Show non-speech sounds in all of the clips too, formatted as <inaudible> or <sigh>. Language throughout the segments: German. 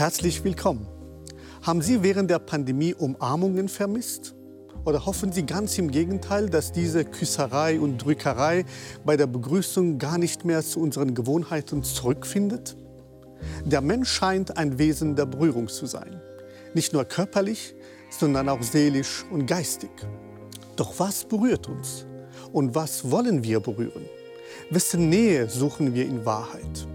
Herzlich willkommen. Haben Sie während der Pandemie Umarmungen vermisst? Oder hoffen Sie ganz im Gegenteil, dass diese Küsserei und Drückerei bei der Begrüßung gar nicht mehr zu unseren Gewohnheiten zurückfindet? Der Mensch scheint ein Wesen der Berührung zu sein. Nicht nur körperlich, sondern auch seelisch und geistig. Doch was berührt uns? Und was wollen wir berühren? Wessen Nähe suchen wir in Wahrheit?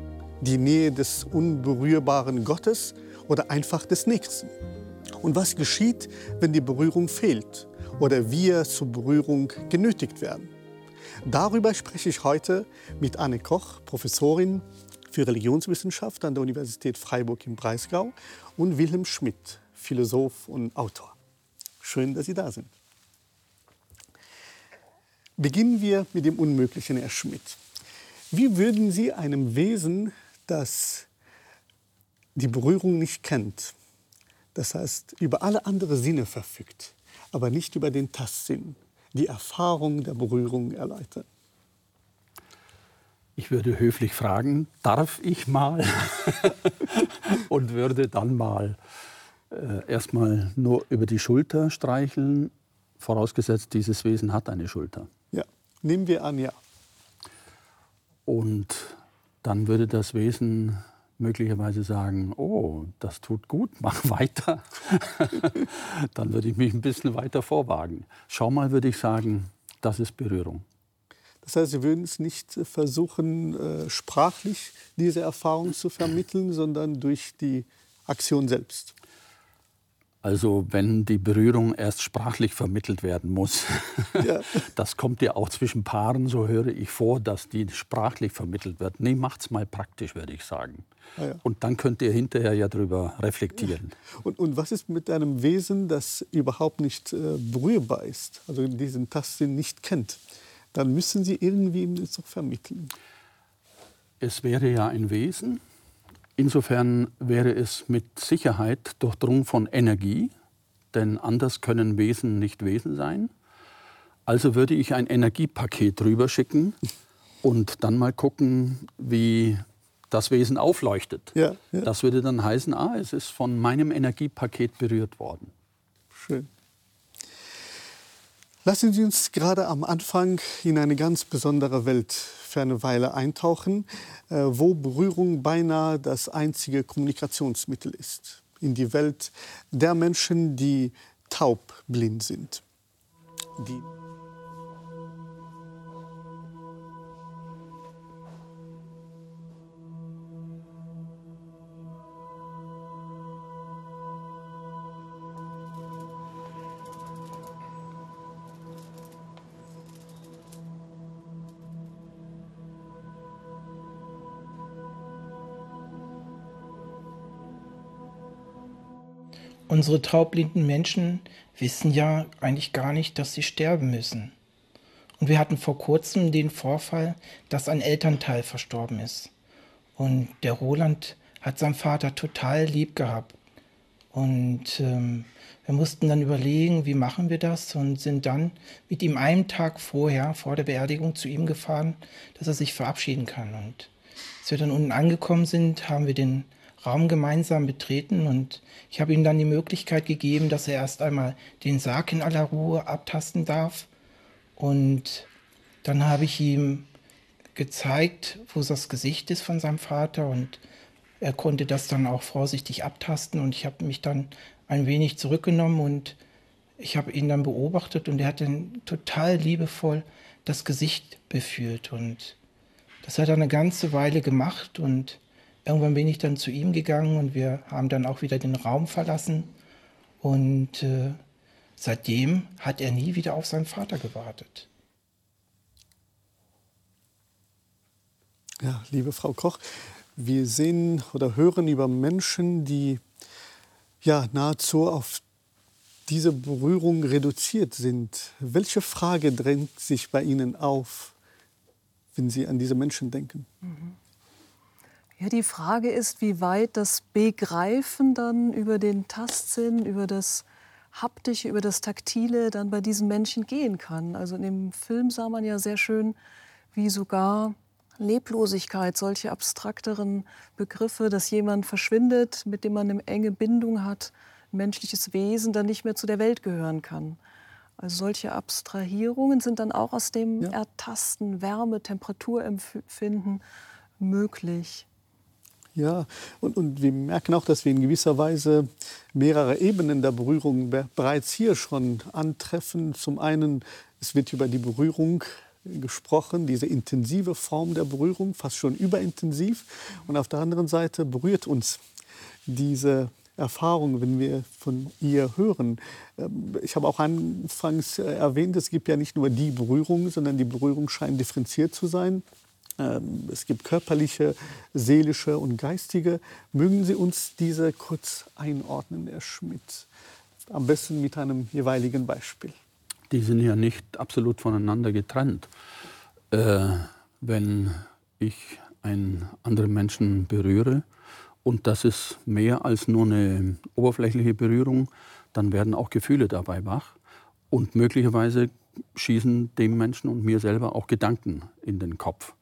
Die Nähe des unberührbaren Gottes oder einfach des Nächsten? Und was geschieht, wenn die Berührung fehlt oder wir zur Berührung genötigt werden? Darüber spreche ich heute mit Anne Koch, Professorin für Religionswissenschaft an der Universität Freiburg im Breisgau und Wilhelm Schmidt, Philosoph und Autor. Schön, dass Sie da sind. Beginnen wir mit dem Unmöglichen, Herr Schmidt. Wie würden Sie einem Wesen, das die Berührung nicht kennt, das heißt über alle anderen Sinne verfügt, aber nicht über den Tastsinn, die Erfahrung der Berührung erläutern? Ich würde höflich fragen, darf ich mal? <laughs> und würde dann mal äh, erstmal nur über die Schulter streicheln, vorausgesetzt, dieses Wesen hat eine Schulter. Ja, nehmen wir an, ja. Und dann würde das Wesen möglicherweise sagen, oh, das tut gut, <laughs> mach weiter. <laughs> dann würde ich mich ein bisschen weiter vorwagen. Schau mal, würde ich sagen, das ist Berührung. Das heißt, Sie würden es nicht versuchen, äh, sprachlich diese Erfahrung zu vermitteln, sondern durch die Aktion selbst. Also wenn die Berührung erst sprachlich vermittelt werden muss, <laughs> ja. <laughs> das kommt ja auch zwischen Paaren, so höre ich vor, dass die sprachlich vermittelt wird. Nee, macht's mal praktisch, würde ich sagen. Ah ja. Und dann könnt ihr hinterher ja darüber reflektieren. <laughs> Und, und, was ist mit einem Wesen, das überhaupt nicht äh, berührbar ist, also diesen Tastsinn nicht kennt? dann müssen Sie irgendwie ihm das doch vermitteln. Es wäre ja ein Wesen. Insofern wäre es mit Sicherheit durchdrungen von Energie, denn anders können Wesen nicht Wesen sein. Also würde ich ein Energiepaket drüber schicken und dann mal gucken, wie das Wesen aufleuchtet. Ja, ja. Das würde dann heißen, ah, es ist von meinem Energiepaket berührt worden. Schön. Lassen Sie uns gerade am Anfang in eine ganz besondere Welt für eine Weile eintauchen, äh, wo Berührung beinahe das einzige Kommunikationsmittel ist. In die Welt der Menschen, die taubblind sind. Die Unsere taubblinden Menschen wissen ja eigentlich gar nicht, dass sie sterben müssen. Und wir hatten vor kurzem den Vorfall, dass ein Elternteil verstorben ist. Und der Roland hat seinen Vater total lieb gehabt. Und ähm, wir mussten dann überlegen, wie machen wir das und sind dann mit ihm einen Tag vorher, vor der Beerdigung, zu ihm gefahren, dass er sich verabschieden kann. Und als wir dann unten angekommen sind, haben wir den Raum gemeinsam betreten und ich habe ihm dann die Möglichkeit gegeben, dass er erst einmal den Sarg in aller Ruhe abtasten darf. Und dann habe ich ihm gezeigt, wo das Gesicht ist von seinem Vater und er konnte das dann auch vorsichtig abtasten und ich habe mich dann ein wenig zurückgenommen und ich habe ihn dann beobachtet und er hat dann total liebevoll das Gesicht befühlt und das hat er eine ganze Weile gemacht und Irgendwann bin ich dann zu ihm gegangen und wir haben dann auch wieder den Raum verlassen. Und äh, seitdem hat er nie wieder auf seinen Vater gewartet. Ja, liebe Frau Koch, wir sehen oder hören über Menschen, die ja nahezu auf diese Berührung reduziert sind. Welche Frage drängt sich bei Ihnen auf, wenn Sie an diese Menschen denken? Mhm. Ja, die Frage ist, wie weit das Begreifen dann über den Tastsinn, über das Haptische, über das Taktile dann bei diesen Menschen gehen kann. Also in dem Film sah man ja sehr schön, wie sogar Leblosigkeit, solche abstrakteren Begriffe, dass jemand verschwindet, mit dem man eine enge Bindung hat, ein menschliches Wesen, dann nicht mehr zu der Welt gehören kann. Also solche Abstrahierungen sind dann auch aus dem ja. Ertasten, Wärme, Temperaturempfinden möglich. Ja, und, und wir merken auch, dass wir in gewisser Weise mehrere Ebenen der Berührung bereits hier schon antreffen. Zum einen, es wird über die Berührung gesprochen, diese intensive Form der Berührung, fast schon überintensiv. Und auf der anderen Seite berührt uns diese Erfahrung, wenn wir von ihr hören. Ähm, ich habe auch anfangs erwähnt, es gibt ja nicht nur die Berührung, sondern die Berührung scheint differenziert zu sein. Ähm, es gibt körperliche, seelische und geistige. Mögen Sie uns diese kurz einordnen, Herr Schmidt? Am besten mit einem jeweiligen Beispiel. Die sind ja nicht absolut voneinander getrennt. Äh, wenn ich einen anderen Menschen berühre und das ist mehr als nur eine oberflächliche Berührung, dann werden auch Gefühle dabei wach und möglicherweise schießen dem Menschen und mir selber auch Gedanken in den Kopf.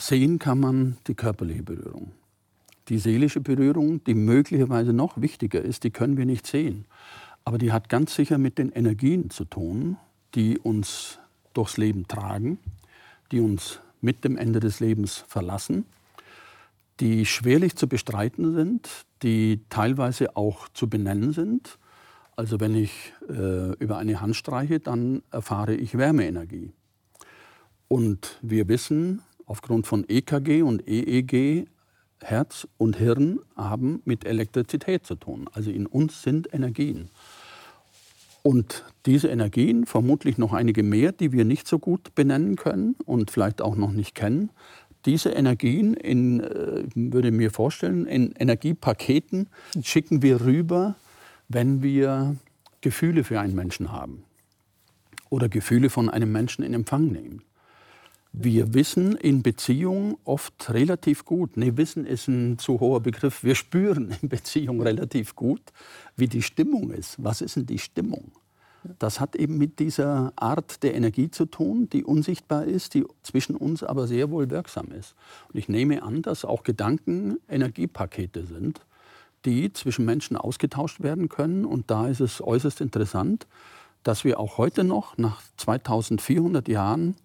Sehen kann man die körperliche Berührung. Die seelische Berührung, die möglicherweise noch wichtiger ist, die können wir nicht sehen. Aber die hat ganz sicher mit den Energien zu tun, die uns durchs Leben tragen, die uns mit dem Ende des Lebens verlassen, die schwerlich zu bestreiten sind, die teilweise auch zu benennen sind. Also wenn ich äh, über eine Hand streiche, dann erfahre ich Wärmeenergie. Und wir wissen, aufgrund von EKG und EEG, Herz und Hirn haben mit Elektrizität zu tun. Also in uns sind Energien. Und diese Energien, vermutlich noch einige mehr, die wir nicht so gut benennen können und vielleicht auch noch nicht kennen, diese Energien, in, äh, würde mir vorstellen, in Energiepaketen schicken wir rüber, wenn wir Gefühle für einen Menschen haben oder Gefühle von einem Menschen in Empfang nehmen. Wir wissen in Beziehungen oft relativ gut, nee, Wissen ist ein zu hoher Begriff, wir spüren in Beziehungen relativ gut, wie die Stimmung ist. Was ist denn die Stimmung? Das hat eben mit dieser Art der Energie zu tun, die unsichtbar ist, die zwischen uns aber sehr wohl wirksam ist. Und ich nehme an, dass auch Gedanken Energiepakete sind, die zwischen Menschen ausgetauscht werden können. Und da ist es äußerst interessant, dass wir auch heute noch, nach 2400 Jahren,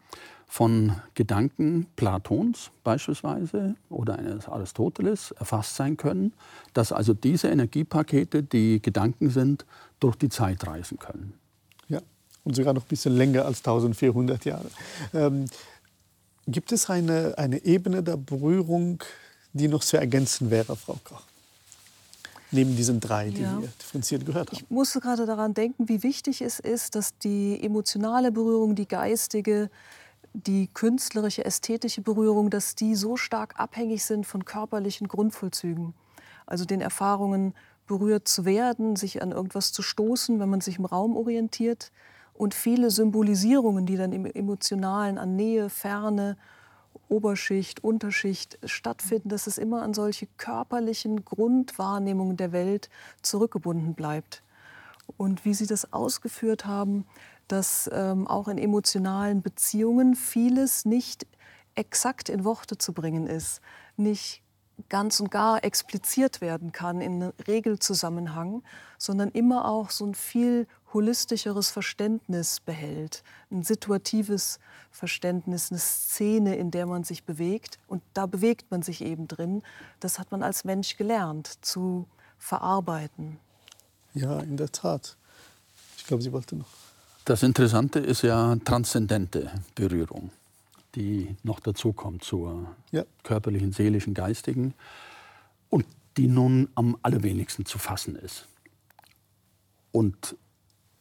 von Gedanken Platons beispielsweise oder eines Aristoteles erfasst sein können, dass also diese Energiepakete, die Gedanken sind, durch die Zeit reisen können. Ja, und sogar noch ein bisschen länger als 1400 Jahre. Ähm, gibt es eine, eine Ebene der Berührung, die noch zu ergänzen wäre, Frau Koch? neben diesen drei, die ja. wir differenziert gehört haben. Ich musste gerade daran denken, wie wichtig es ist, dass die emotionale Berührung, die geistige, die künstlerische, ästhetische Berührung, dass die so stark abhängig sind von körperlichen Grundvollzügen. Also den Erfahrungen, berührt zu werden, sich an irgendwas zu stoßen, wenn man sich im Raum orientiert. Und viele Symbolisierungen, die dann im Emotionalen an Nähe, Ferne, Oberschicht, Unterschicht stattfinden, dass es immer an solche körperlichen Grundwahrnehmungen der Welt zurückgebunden bleibt. Und wie Sie das ausgeführt haben, dass ähm, auch in emotionalen Beziehungen vieles nicht exakt in Worte zu bringen ist, nicht ganz und gar expliziert werden kann in Regelzusammenhang, sondern immer auch so ein viel holistischeres Verständnis behält, ein situatives Verständnis, eine Szene, in der man sich bewegt. Und da bewegt man sich eben drin. Das hat man als Mensch gelernt zu verarbeiten. Ja, in der Tat. Ich glaube, sie wollte noch. Das Interessante ist ja transzendente Berührung, die noch dazu kommt zur ja. körperlichen, seelischen, geistigen und die nun am allerwenigsten zu fassen ist. Und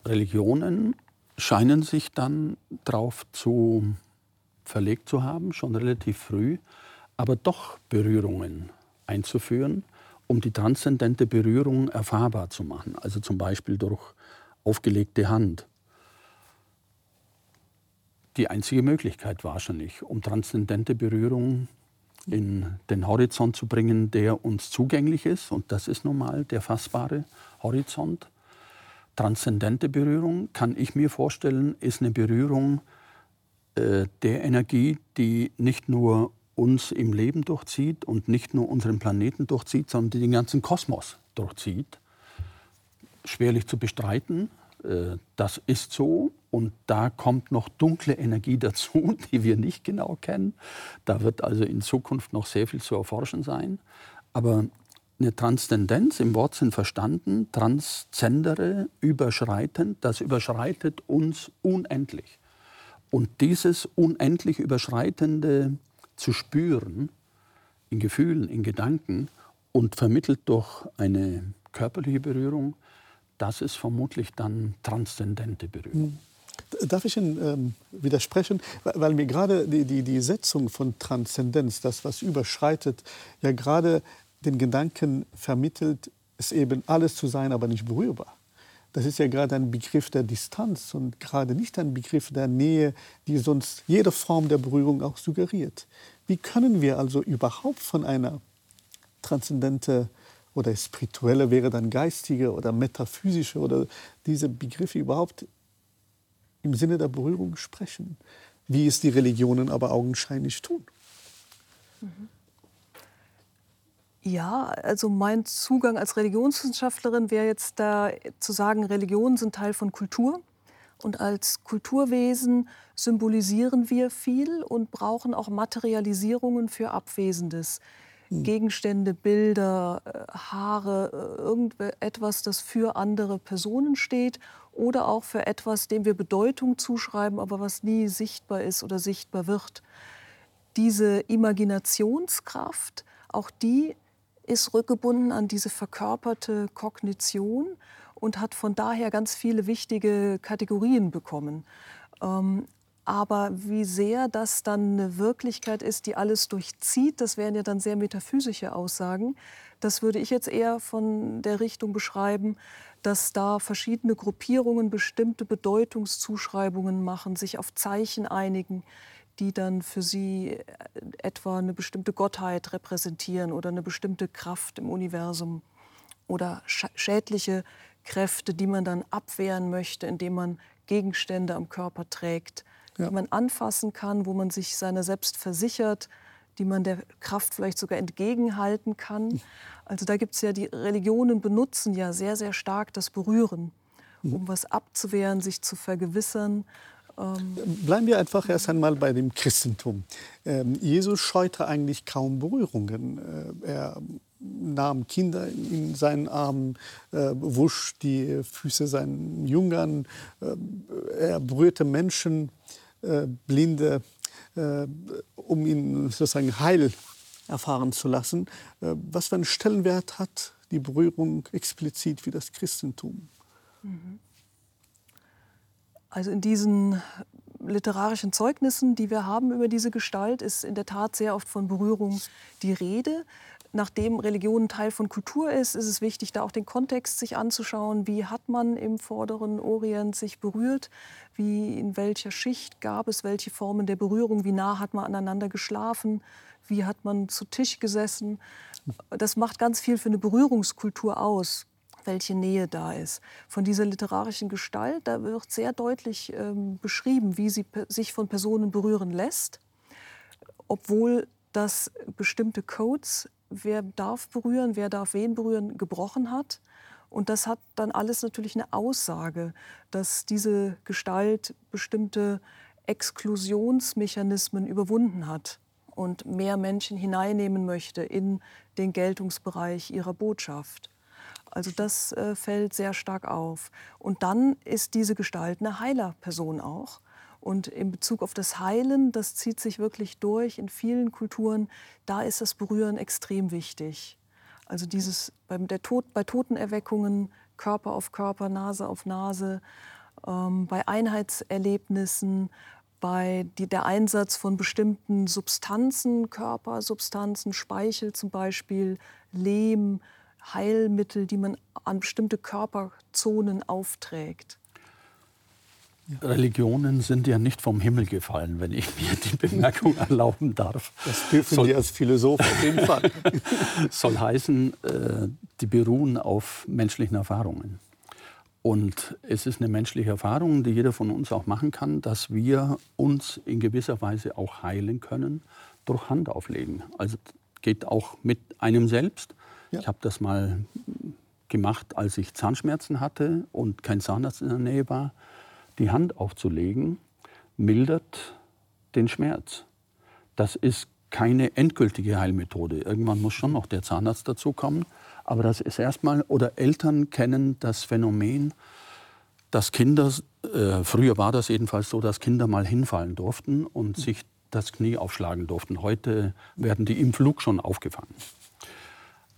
Religionen scheinen sich dann darauf zu verlegt zu haben, schon relativ früh, aber doch Berührungen einzuführen, um die transzendente Berührung erfahrbar zu machen. Also zum Beispiel durch aufgelegte Hand die einzige Möglichkeit wahrscheinlich, um transzendente Berührung in den Horizont zu bringen, der uns zugänglich ist. Und das ist nun mal der fassbare Horizont. Transzendente Berührung, kann ich mir vorstellen, ist eine Berührung, äh, der Energie, die nicht nur uns im Leben durchzieht und nicht nur unseren Planeten durchzieht, sondern die den ganzen Kosmos durchzieht. Schwerlich zu bestreiten, äh, das ist so. Und da kommt noch dunkle Energie dazu, <laughs> die wir nicht genau kennen. Da wird also in Zukunft noch sehr viel zu erforschen sein. Aber eine Transzendenz im Wortsinn verstanden, transzendere, überschreitend, das überschreitet uns unendlich. Und dieses unendlich Überschreitende zu spüren, in Gefühlen, in Gedanken und vermittelt durch eine körperliche Berührung, das ist vermutlich dann transzendente Berührung. Hm. Darf ich Ihnen ähm, widersprechen? Weil mir gerade die, die, die Setzung von Transzendenz, das, was überschreitet, ja gerade den Gedanken vermittelt, es eben alles zu sein, aber nicht berührbar. Das ist ja gerade ein Begriff der Distanz und gerade nicht ein Begriff der Nähe, die sonst jede Form der Berührung auch suggeriert. Wie können wir also überhaupt von einer transzendente oder spirituelle wäre dann geistige oder metaphysische oder diese Begriffe überhaupt im Sinne der Berührung sprechen, wie es die Religionen aber augenscheinlich tun? Mhm. Ja, also mein Zugang als Religionswissenschaftlerin wäre jetzt da zu sagen, Religionen sind Teil von Kultur. Und als Kulturwesen symbolisieren wir viel und brauchen auch Materialisierungen für Abwesendes. Hm. Gegenstände, Bilder, äh, Haare, äh, irgendetwas, das für andere Personen steht oder auch für etwas, dem wir Bedeutung zuschreiben, aber was nie sichtbar ist oder sichtbar wird. Diese Imaginationskraft, auch die ist rückgebunden an diese verkörperte Kognition und hat von daher ganz viele wichtige Kategorien bekommen. Ähm, aber wie sehr das dann eine Wirklichkeit ist, die alles durchzieht, das wären ja dann sehr metaphysische Aussagen. Das würde ich jetzt eher von der Richtung beschreiben, dass da verschiedene Gruppierungen bestimmte Bedeutungszuschreibungen machen, sich auf Zeichen einigen, die dann für sie äh, etwa eine bestimmte Gottheit repräsentieren oder eine bestimmte Kraft im Universum oder schädliche Kräfte, die man dann abwehren möchte, indem man Gegenstände am Körper trägt, ja. die man anfassen kann, wo man sich seiner selbst versichert, die man der Kraft vielleicht sogar entgegenhalten kann. Also da gibt es ja, die Religionen benutzen ja sehr, sehr stark das Berühren, um was abzuwehren, sich zu vergewissern ähm, Bleiben wir einfach erst einmal bei dem Christentum. Ähm, Jesus scheute eigentlich kaum Berührungen. Äh, er nahm Kinder in seinen Armen, äh, wusch die Füße seinen Jüngern, äh, er berührte Menschen, Blinde, äh, um ihn sozusagen Heil erfahren zu lassen. Äh, was für einen Stellenwert hat die Berührung explizit wie das Christentum? Mhm. Also in diesen literarischen Zeugnissen, die wir haben über diese Gestalt, ist in der Tat sehr oft von Berührung die Rede. Nachdem Religion Teil von Kultur ist, ist es wichtig, da auch den Kontext sich anzuschauen. Wie hat man im vorderen Orient sich berührt? Wie, in welcher Schicht gab es welche Formen der Berührung? Wie nah hat man aneinander geschlafen? Wie hat man zu Tisch gesessen? Das macht ganz viel für eine Berührungskultur aus welche Nähe da ist. Von dieser literarischen Gestalt, da wird sehr deutlich ähm, beschrieben, wie sie sich von Personen berühren lässt, obwohl das bestimmte Codes, wer darf berühren, wer darf wen berühren, gebrochen hat. Und das hat dann alles natürlich eine Aussage, dass diese Gestalt bestimmte Exklusionsmechanismen überwunden hat und mehr Menschen hineinnehmen möchte in den Geltungsbereich ihrer Botschaft. Also das äh, fällt sehr stark auf. Und dann ist diese Gestalt eine Heilerperson auch. Und in Bezug auf das Heilen, das zieht sich wirklich durch in vielen Kulturen, da ist das Berühren extrem wichtig. Also dieses beim der Tod, bei Totenerweckungen, Körper auf Körper, Nase auf Nase, ähm, bei Einheitserlebnissen, bei die, der Einsatz von bestimmten Substanzen, Körpersubstanzen, Speichel zum Beispiel, Lehm, Heilmittel, die man an bestimmte Körperzonen aufträgt. Religionen sind ja nicht vom Himmel gefallen, wenn ich mir die Bemerkung erlauben darf. Das dürfen soll, Sie als Philosoph auf jeden Fall. <laughs> soll heißen, äh, die beruhen auf menschlichen Erfahrungen. Und es ist eine menschliche Erfahrung, die jeder von uns auch machen kann, dass wir uns in gewisser Weise auch heilen können durch Handauflegen. Also geht auch mit einem selbst. Ja. Ich habe das mal gemacht, als ich Zahnschmerzen hatte und kein Zahnarzt in der Nähe war. Die Hand aufzulegen mildert den Schmerz. Das ist keine endgültige Heilmethode. Irgendwann muss schon noch der Zahnarzt dazukommen. Aber das ist erstmal, oder Eltern kennen das Phänomen, dass Kinder, äh, früher war das jedenfalls so, dass Kinder mal hinfallen durften und sich das Knie aufschlagen durften. Heute werden die im Flug schon aufgefangen.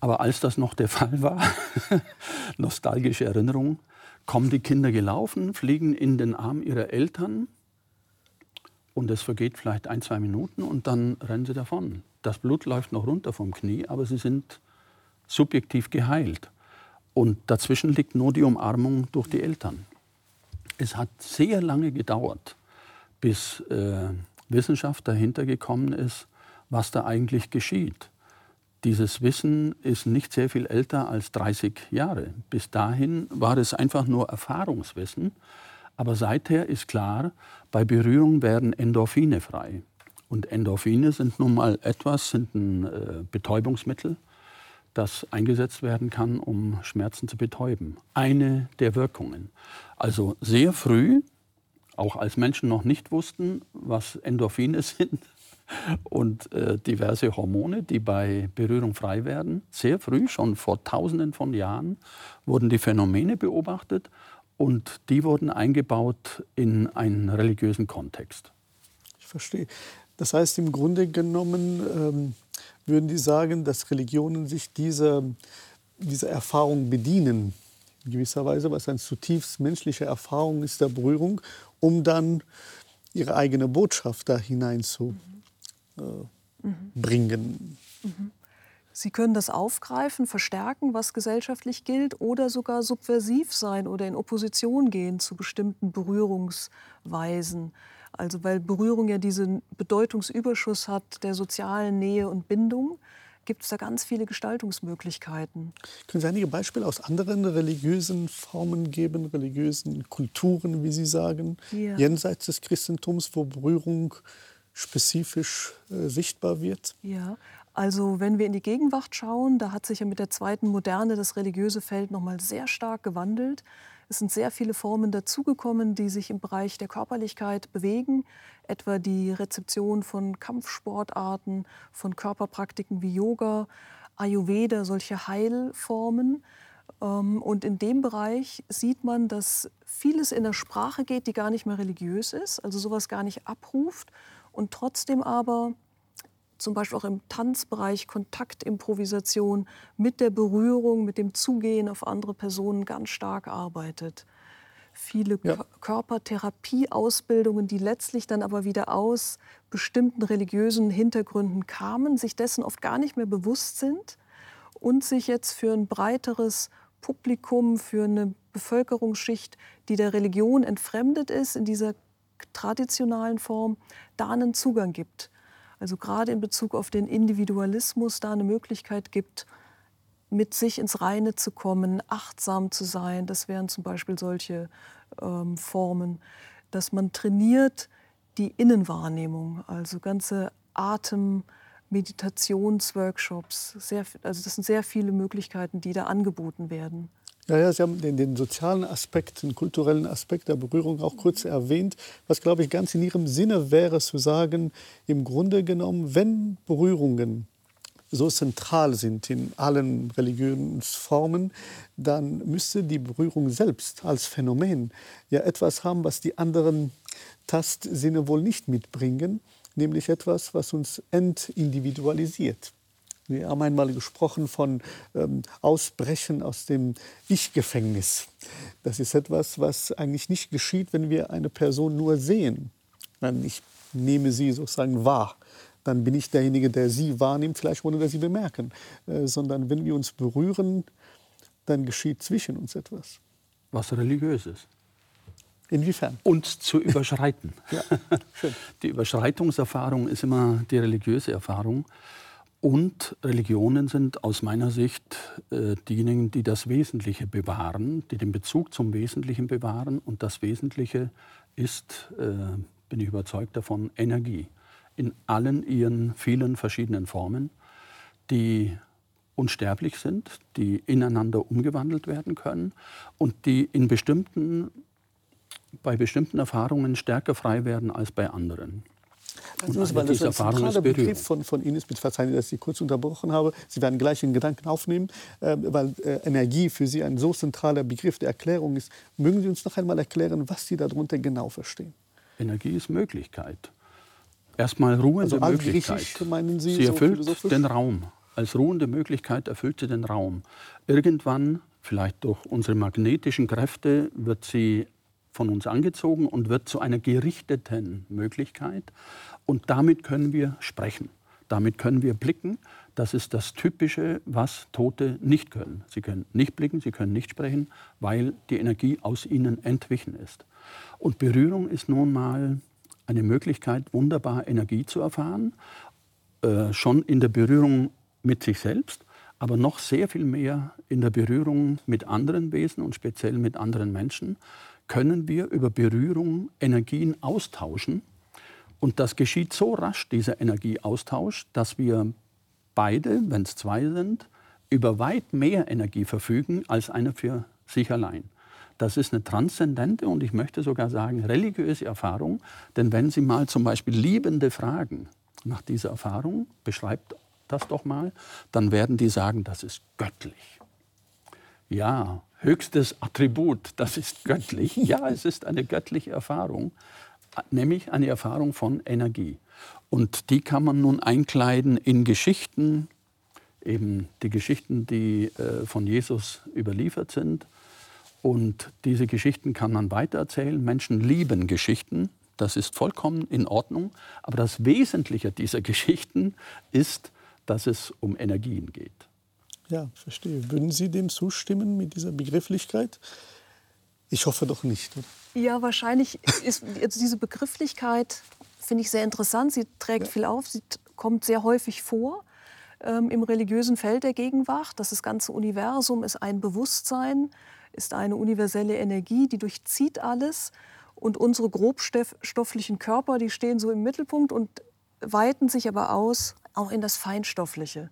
Aber als das noch der <laughs> Fall war, <laughs> nostalgische Erinnerung, kommen die Kinder gelaufen, fliegen in den Arm ihrer Eltern und es vergeht vielleicht ein, zwei Minuten und dann rennen sie davon. Das Blut läuft noch runter vom Knie, aber sie sind subjektiv geheilt. Und dazwischen liegt nur die Umarmung durch die Eltern. Es hat sehr lange gedauert, bis äh, Wissenschaft dahinter gekommen ist, was da eigentlich geschieht. Dieses Wissen ist nicht sehr viel älter als 30 Jahre. Bis dahin war es einfach nur Erfahrungswissen. Aber seither ist klar, bei Berührung werden Endorphine frei. Und Endorphine sind nun mal etwas, sind ein äh, Betäubungsmittel, das eingesetzt werden kann, um Schmerzen zu betäuben. Eine der Wirkungen. Also sehr früh, auch als Menschen noch nicht wussten, was Endorphine <laughs> sind und äh, diverse Hormone, die bei Berührung frei werden, sehr früh, schon vor Tausenden von Jahren, wurden die Phänomene beobachtet und die wurden eingebaut in einen religiösen Kontext. Ich verstehe. Das heißt, im Grunde genommen ähm, würden die sagen, dass Religionen sich dieser, dieser Erfahrung bedienen, in gewisser Weise, was eine zutiefst menschliche Erfahrung ist der Berührung, um dann ihre eigene Botschaft da hineinzubringen. Äh, mhm. mhm. Sie können das aufgreifen, verstärken, was gesellschaftlich gilt, oder sogar subversiv sein oder in Opposition gehen zu bestimmten Berührungsweisen. Also weil Berührung ja diesen Bedeutungsüberschuss hat der sozialen Nähe und Bindung, gibt es da ganz viele Gestaltungsmöglichkeiten. Können Sie einige Beispiele aus anderen religiösen Formen geben, religiösen Kulturen, wie Sie sagen, ja. jenseits des Christentums, wo Berührung spezifisch äh, sichtbar wird? Ja, also wenn wir in die Gegenwart schauen, da hat sich ja mit der zweiten Moderne das religiöse Feld noch mal sehr stark gewandelt. Es sind sehr viele Formen dazugekommen, die sich im Bereich der Körperlichkeit bewegen, etwa die Rezeption von Kampfsportarten, von Körperpraktiken wie Yoga, Ayurveda, solche Heilformen. Ähm, und in dem Bereich sieht man, dass vieles in der Sprache geht, die gar nicht mehr religiös ist, also sowas gar nicht abruft und trotzdem aber zum Beispiel auch im Tanzbereich Kontaktimprovisation mit der Berührung, mit dem Zugehen auf andere Personen ganz stark arbeitet. Viele ja. Körpertherapieausbildungen, die letztlich dann aber wieder aus bestimmten religiösen Hintergründen kamen, sich dessen oft gar nicht mehr bewusst sind und sich jetzt für ein breiteres Publikum, für eine Bevölkerungsschicht, die der Religion entfremdet ist, in dieser traditionalen Form, da einen Zugang gibt also gerade in Bezug auf den Individualismus da eine Möglichkeit gibt, mit sich ins Reine zu kommen, achtsam zu sein. Das wären zum Beispiel solche ähm, Formen, dass man trainiert die Innenwahrnehmung, also ganze Atem, Meditationsworkshops. Also das sind sehr viele Möglichkeiten, die da angeboten werden. Ja, ja, Sie haben den, den, sozialen Aspekt, den kulturellen Aspekt der Berührung auch kurz erwähnt. Was, glaube ich, ganz in Ihrem Sinne wäre, zu sagen, im Grunde genommen, wenn Berührungen so zentral sind in allen religiösen Formen, dann müsste die Berührung selbst als Phänomen ja etwas haben, was die anderen Tastsinne wohl nicht mitbringen, nämlich etwas, was uns entindividualisiert. Wir haben einmal gesprochen von ähm, Ausbrechen aus dem Ich-Gefängnis. Das ist etwas, was eigentlich nicht geschieht, wenn wir eine Person nur sehen. Ich nehme sie sozusagen wahr. Dann bin ich derjenige, der sie wahrnimmt, vielleicht ohne dass sie bemerken. Äh, sondern wenn wir uns berühren, dann geschieht zwischen uns etwas. Was religiöses. Inwiefern? Uns zu <laughs> überschreiten. ja, die Überschreitungserfahrung ist immer die religiöse Erfahrung. Und Religionen sind aus meiner Sicht äh, diejenigen, die das Wesentliche bewahren, die den Bezug zum Wesentlichen bewahren. Und das Wesentliche ist, äh, bin ich überzeugt davon, Energie in allen ihren vielen verschiedenen Formen, die unsterblich sind, die ineinander umgewandelt werden können und die in bestimmten, bei bestimmten Erfahrungen stärker frei werden als bei anderen. Also das, weil das ein zentraler Begriff von, von Ihnen ist. Bitte verzeihen dass ich Sie kurz unterbrochen habe. Sie werden gleich den Gedanken aufnehmen, äh, weil äh, Energie für Sie ein so zentraler Begriff der Erklärung ist. Mögen Sie uns noch einmal erklären, was Sie darunter genau verstehen? Energie ist Möglichkeit. Erstmal ruhende also Möglichkeit. meinen Sie, sie erfüllt so den Raum. Als ruhende Möglichkeit erfüllt sie den Raum. Irgendwann, vielleicht durch unsere magnetischen Kräfte, wird sie von uns angezogen und wird zu einer gerichteten Möglichkeit. Und damit können wir sprechen. Damit können wir blicken. Das ist das Typische, was Tote nicht können. Sie können nicht blicken, sie können nicht sprechen, weil die Energie aus ihnen entwichen ist. Und Berührung ist nun mal eine Möglichkeit, wunderbar Energie zu erfahren, äh, schon in der Berührung mit sich selbst, aber noch sehr viel mehr in der Berührung mit anderen Wesen und speziell mit anderen Menschen, können wir über Berührung Energien austauschen. Und das geschieht so rasch, dieser Energieaustausch, dass wir beide, wenn es zwei sind, über weit mehr Energie verfügen als einer für sich allein. Das ist eine transzendente und ich möchte sogar sagen religiöse Erfahrung. Denn wenn Sie mal zum Beispiel Liebende fragen nach dieser Erfahrung, beschreibt das doch mal, dann werden die sagen, das ist göttlich. Ja, höchstes Attribut, das ist göttlich. <laughs> Ja, es ist eine göttliche Erfahrung, nämlich eine Erfahrung von Energie. Und die kann man nun einkleiden in Geschichten, eben die Geschichten, die äh, von Jesus überliefert sind und diese Geschichten kann man weitererzählen. Menschen lieben Geschichten. Das ist vollkommen in Ordnung. Aber das Wesentliche dieser <laughs> Geschichten ist, dass es um Energien geht. Ja, verstehe. Würden Sie dem zustimmen mit dieser Begrifflichkeit? Ich hoffe doch nicht. Ja, wahrscheinlich ist jetzt diese Begrifflichkeit, finde ich sehr interessant. Sie trägt ja. viel auf, sie kommt sehr häufig vor ähm, im religiösen Feld der Gegenwart. dass Das ganze Universum ist ein Bewusstsein, ist eine universelle Energie, die durchzieht alles. Und unsere grobstofflichen Körper, die stehen so im Mittelpunkt und weiten sich aber aus, auch in das Feinstoffliche.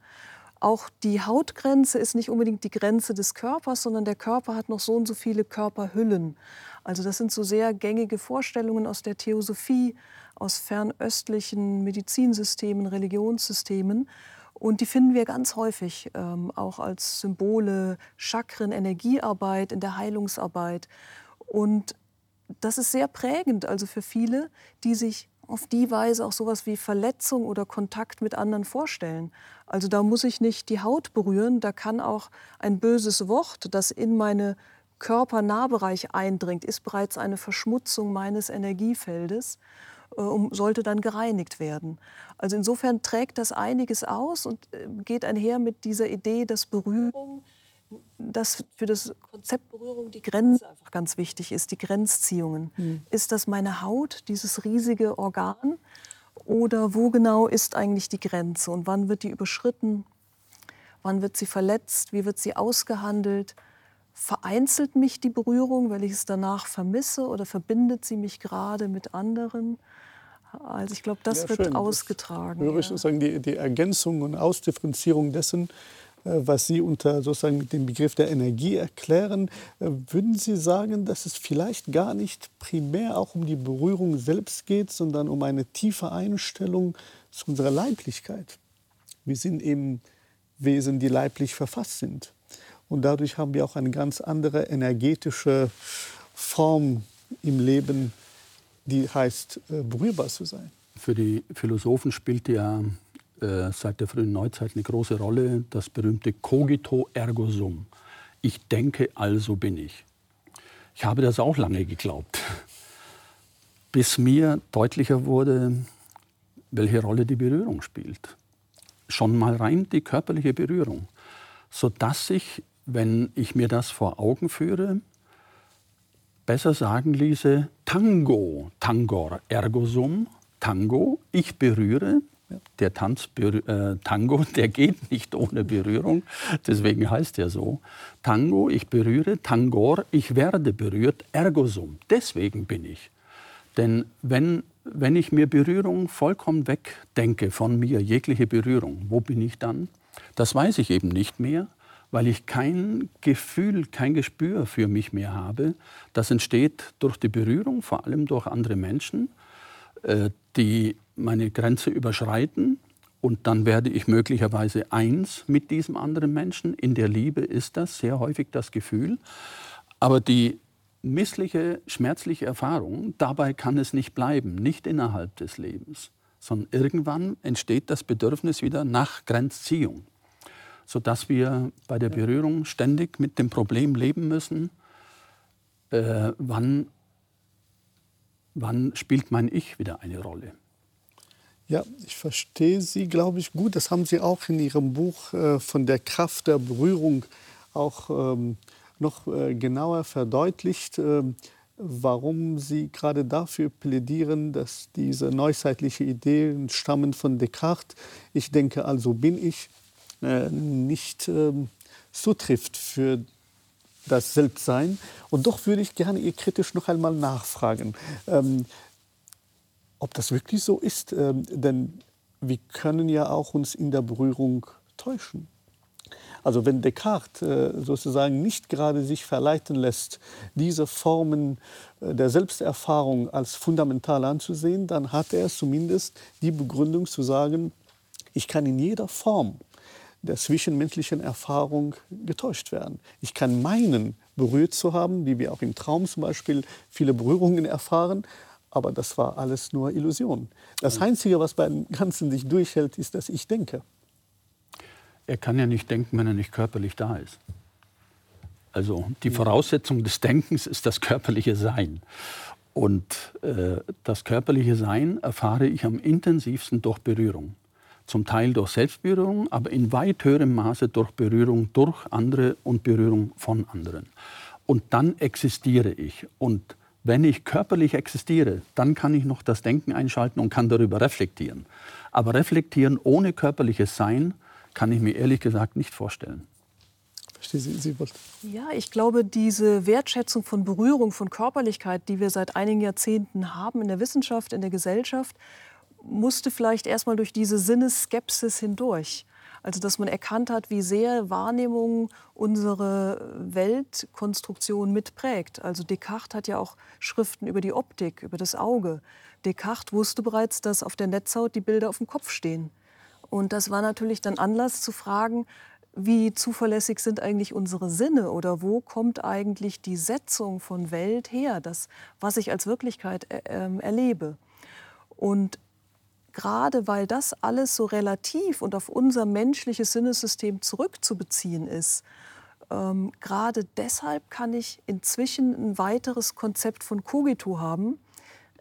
Auch die Hautgrenze ist nicht unbedingt die Grenze des Körpers, sondern der Körper hat noch so und so viele Körperhüllen. Also das sind so sehr gängige Vorstellungen aus der Theosophie, aus fernöstlichen Medizinsystemen, Religionssystemen. Und die finden wir ganz häufig ähm, auch als Symbole, Chakren, Energiearbeit, in der Heilungsarbeit. Und das ist sehr prägend, also für viele, die sich auf die Weise auch sowas wie Verletzung oder Kontakt mit anderen vorstellen. Also da muss ich nicht die Haut berühren, da kann auch ein böses Wort, das in meine Körpernahbereich eindringt, ist bereits eine Verschmutzung meines Energiefeldes. Äh, sollte dann gereinigt werden. Also insofern trägt das einiges aus und äh, geht einher mit dieser Idee, dass Berührung, dass für das Konzept Berührung die Grenze einfach ganz wichtig ist, die Grenzziehungen. Mhm. Ist das meine Haut, dieses riesige Organ? Oder wo genau ist eigentlich die Grenze und wann wird die überschritten? Wann wird sie verletzt? Wie wird sie ausgehandelt? Vereinzelt mich die Berührung, weil ich es danach vermisse oder verbindet sie mich gerade mit anderen? Also ich glaube, das ja, wird schön. ausgetragen. Das höre ich sozusagen die, die Ergänzung und Ausdifferenzierung dessen, was Sie unter sozusagen dem Begriff der Energie erklären. Äh, würden Sie sagen, dass es vielleicht gar nicht primär auch um die Berührung selbst geht, sondern um eine tiefe Einstellung zu unserer Leiblichkeit? Wir sind eben Wesen, die leiblich verfasst sind. Und dadurch haben wir auch eine ganz andere energetische Form im Leben, die heißt, äh, berührbar zu sein. Für die Philosophen spielt ja äh, seit der frühen Neuzeit eine große Rolle das berühmte Cogito ergo sum. Ich denke, also bin ich. Ich habe das auch lange geglaubt, bis mir deutlicher wurde, welche Rolle die Berührung spielt. Schon mal rein die körperliche Berührung, sodass ich, wenn ich mir das vor Augen führe, besser sagen ließe Tango, Tangor, ergo sum, Tango, ich berühre, Der Tanz, äh, Tango, <laughs> der geht nicht ohne Berührung, deswegen heißt er so. Tango, ich berühre, Tangor, ich werde berührt, ergo sum, deswegen bin ich. Denn wenn, wenn ich mir Berührung vollkommen wegdenke von mir, jegliche Berührung, wo bin ich dann? Das weiß ich eben nicht mehr, weil ich kein Gefühl, kein Gespür für mich mehr habe. Das entsteht durch die Berührung, vor allem durch andere Menschen, äh, die meine Grenze überschreiten. Und dann werde ich möglicherweise eins mit diesem anderen Menschen. In der Liebe ist das sehr häufig das Gefühl. Aber die missliche, schmerzliche Erfahrung, dabei kann es nicht bleiben, nicht innerhalb des Lebens, sondern irgendwann entsteht das Bedürfnis wieder nach Grenzziehung sodass wir bei der Berührung ständig mit dem Problem leben müssen, äh, wann, wann spielt mein Ich wieder eine Rolle. Ja, ich verstehe Sie, glaube ich, gut. Das haben Sie auch in Ihrem Buch äh, von der Kraft der Berührung auch ähm, noch äh, genauer verdeutlicht, äh, warum Sie gerade dafür plädieren, dass diese neuzeitlichen Ideen stammen von Descartes. Ich denke, also bin ich, äh, nicht ähm, zutrifft für das Selbstsein. Und doch würde ich gerne ihr kritisch noch einmal nachfragen, ähm, ob das wirklich so ist. Ähm, denn wir können ja auch uns in der Berührung täuschen. Also wenn Descartes äh, sozusagen nicht gerade sich verleiten lässt, diese Formen äh, der Selbsterfahrung als fundamental anzusehen, dann hat er zumindest die Begründung zu sagen, ich kann in jeder Form der zwischenmenschlichen Erfahrung getäuscht werden. Ich kann meinen, berührt zu haben, wie wir auch im Traum zum Beispiel viele Berührungen erfahren, aber das war alles nur Illusion. Das Einzige, was beim Ganzen sich durchhält, ist, dass ich denke. Er kann ja nicht denken, wenn er nicht körperlich da ist. Also die Voraussetzung des Denkens ist das körperliche Sein. Und äh, das körperliche Sein erfahre ich am intensivsten durch Berührung zum Teil durch Selbstberührung, aber in weit höherem Maße durch Berührung durch andere und Berührung von anderen. Und dann existiere ich. Und wenn ich körperlich existiere, dann kann ich noch das Denken einschalten und kann darüber reflektieren. Aber reflektieren ohne körperliches Sein kann ich mir ehrlich gesagt nicht vorstellen. Sie, Sie ja, ich glaube, diese Wertschätzung von Berührung, von Körperlichkeit, die wir seit einigen Jahrzehnten haben in der Wissenschaft, in der Gesellschaft, musste vielleicht erstmal durch diese Sinnesskepsis hindurch. Also dass man erkannt hat, wie sehr Wahrnehmung unsere Weltkonstruktion mitprägt. Also Descartes hat ja auch Schriften über die Optik, über das Auge. Descartes wusste bereits, dass auf der Netzhaut die Bilder auf dem Kopf stehen. Und das war natürlich dann Anlass zu fragen, wie zuverlässig sind eigentlich unsere Sinne oder wo kommt eigentlich die Setzung von Welt her, das, was ich als Wirklichkeit äh, äh, erlebe. Und gerade weil das alles so relativ und auf unser menschliches Sinnesystem zurückzubeziehen ist, ähm, gerade deshalb kann ich inzwischen ein weiteres Konzept von Cogito haben.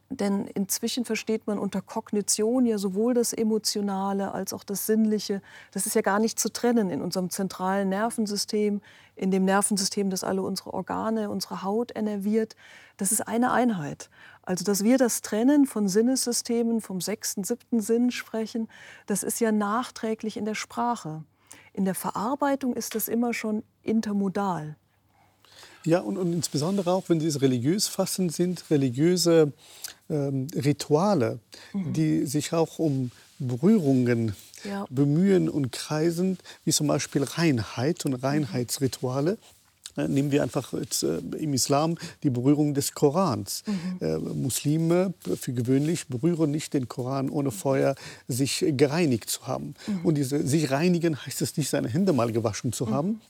Denn inzwischen versteht man unter Kognition ja sowohl das Emotionale als auch das Sinnliche. Das ist ja gar nicht zu trennen in unserem zentralen Nervensystem, in dem Nervensystem, das alle unsere Organe, unsere Haut innerviert. Das ist eine Einheit. Also, dass wir das Trennen von Sinnessystemen, vom sechsten, siebten Sinn sprechen, das ist ja nachträglich in der Sprache. In der Verarbeitung ist das immer schon intermodal. Ja, und, und insbesondere auch, wenn Sie es religiös fassen, sind religiöse ähm, Rituale, mhm. die sich auch um Berührungen ja. bemühen und kreisen, wie zum Beispiel Reinheit und Reinheitsrituale. Äh, nehmen wir einfach jetzt, äh, im Islam die Berührung des Korans. Mhm. Äh, Muslime für gewöhnlich berühren nicht den Koran, ohne vorher sich gereinigt zu haben. Mhm. Und diese sich reinigen heißt es nicht, seine Hände mal gewaschen zu mhm. haben,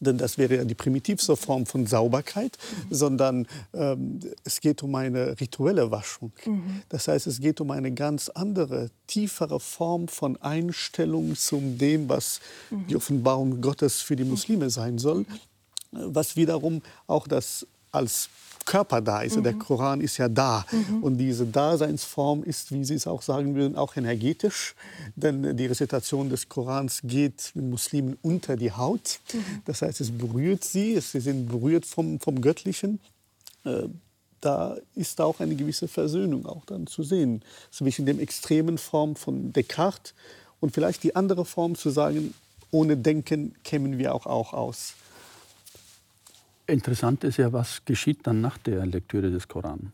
denn das wäre ja die primitivste Form von Sauberkeit, mhm. sondern ähm, es geht um eine rituelle Waschung. Mhm. Das heißt, es geht um eine ganz andere, tiefere Form von Einstellung zu dem, was mhm. die Offenbarung Gottes für die Muslime sein soll was wiederum auch das als Körper da ist. Mhm. Der Koran ist ja da. Mhm. Und diese Daseinsform ist, wie Sie es auch sagen würden, auch energetisch. Denn die Rezitation des Korans geht den Muslimen unter die Haut. Mhm. Das heißt, es berührt sie, sie sind berührt vom, vom Göttlichen. Äh, da ist auch eine gewisse Versöhnung auch dann zu sehen zwischen dem extremen Form von Descartes und vielleicht die andere Form zu sagen, ohne Denken kämen wir auch, auch aus. Interessant ist ja, was geschieht dann nach der Lektüre des Koran?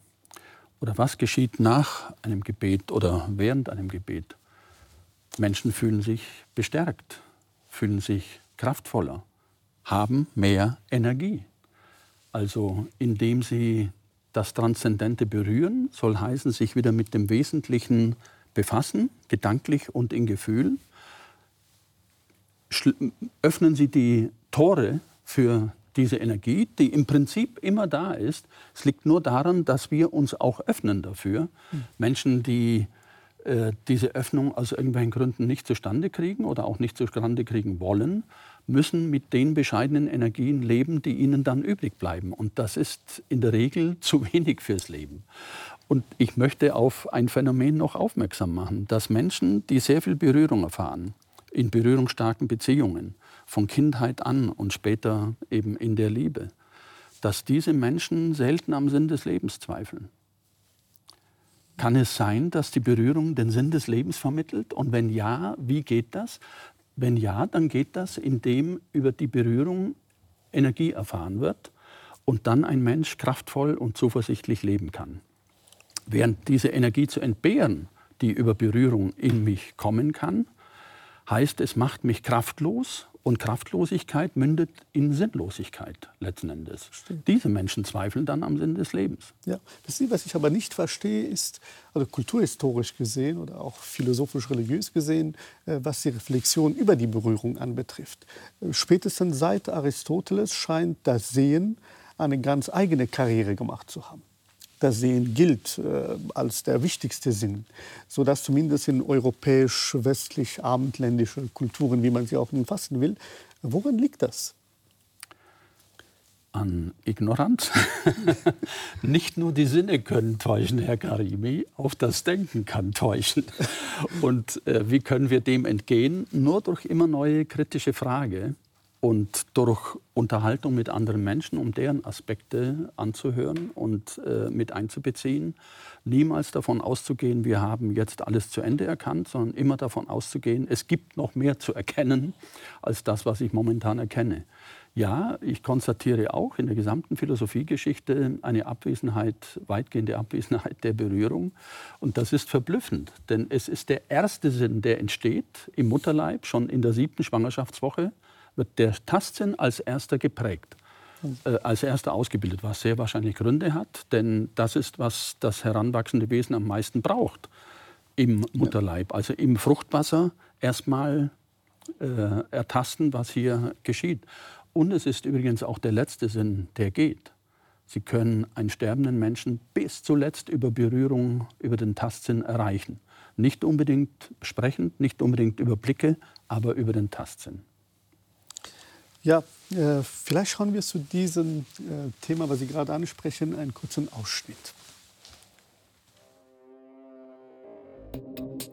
Oder was geschieht nach einem Gebet oder während einem Gebet? Menschen fühlen sich bestärkt, fühlen sich kraftvoller, haben mehr Energie. Also indem sie das Transzendente berühren, soll heißen, sich wieder mit dem Wesentlichen befassen, gedanklich und in Gefühl, öffnen sie die Tore für diese Energie, die im Prinzip immer da ist. Es liegt nur daran, dass wir uns auch öffnen dafür. Mhm. Menschen, die äh, diese Öffnung aus irgendwelchen Gründen nicht zustande kriegen oder auch nicht zustande kriegen wollen, müssen mit den bescheidenen Energien leben, die ihnen dann übrig bleiben. Und das ist in der Regel <laughs> zu wenig fürs Leben. Und ich möchte auf ein Phänomen noch aufmerksam machen, dass Menschen, die sehr viel Berührung erfahren, in berührungsstarken Beziehungen, von Kindheit an und später eben in der Liebe, dass diese Menschen selten am Sinn des Lebens zweifeln. Kann es sein, dass die Berührung den Sinn des Lebens vermittelt? Und wenn ja, wie geht das? Wenn ja, dann geht das, indem über die Berührung Energie erfahren wird und dann ein Mensch kraftvoll und zuversichtlich leben kann. Während diese Energie zu entbehren, die über Berührung in mich kommen kann, heißt, es macht mich kraftlos und Kraftlosigkeit mündet in Sinnlosigkeit letzten Endes. Stimmt. Diese Menschen zweifeln dann am Sinn des Lebens. Ja, das ist, was ich aber nicht verstehe, ist, also kulturhistorisch gesehen oder auch philosophisch-religiös gesehen, äh, was die Reflexion über die Berührung anbetrifft. Äh, spätestens seit Aristoteles scheint das Sehen eine ganz eigene Karriere gemacht zu haben das Sehen gilt äh, als der wichtigste Sinn, sodass zumindest in europäisch-westlich-abendländische Kulturen, wie man sie auch fassen will, woran liegt das? An Ignoranz. <laughs> Nicht nur die Sinne können täuschen, Herr Karimi, auch das Denken kann täuschen. Und äh, wie können wir dem entgehen? Nur durch immer neue kritische Frage und durch Unterhaltung mit anderen Menschen, um deren Aspekte anzuhören und äh, mit einzubeziehen, niemals davon auszugehen, wir haben jetzt alles zu Ende erkannt, sondern immer davon auszugehen, es gibt noch mehr zu erkennen als das, was ich momentan erkenne. Ja, ich konstatiere auch in der gesamten Philosophiegeschichte eine Abwesenheit, weitgehende Abwesenheit der Berührung. Und das ist verblüffend, denn es ist der erste Sinn, der entsteht im Mutterleib, schon in der siebten Schwangerschaftswoche wird der Tastsinn als erster geprägt, äh, als erster ausgebildet, was sehr wahrscheinlich Gründe hat, denn das ist, was das heranwachsende Wesen am meisten braucht im Mutterleib. Also im Fruchtwasser erstmal äh, ertasten, was hier geschieht. Und es ist übrigens auch der letzte Sinn, der geht. Sie können einen sterbenden Menschen bis zuletzt über Berührung, über den Tastsinn erreichen. Nicht unbedingt sprechend, nicht unbedingt über Blicke, aber über den Tastsinn. Ja, äh, vielleicht schauen wir zu diesem äh, Thema, was Sie gerade ansprechen, einen kurzen Ausschnitt.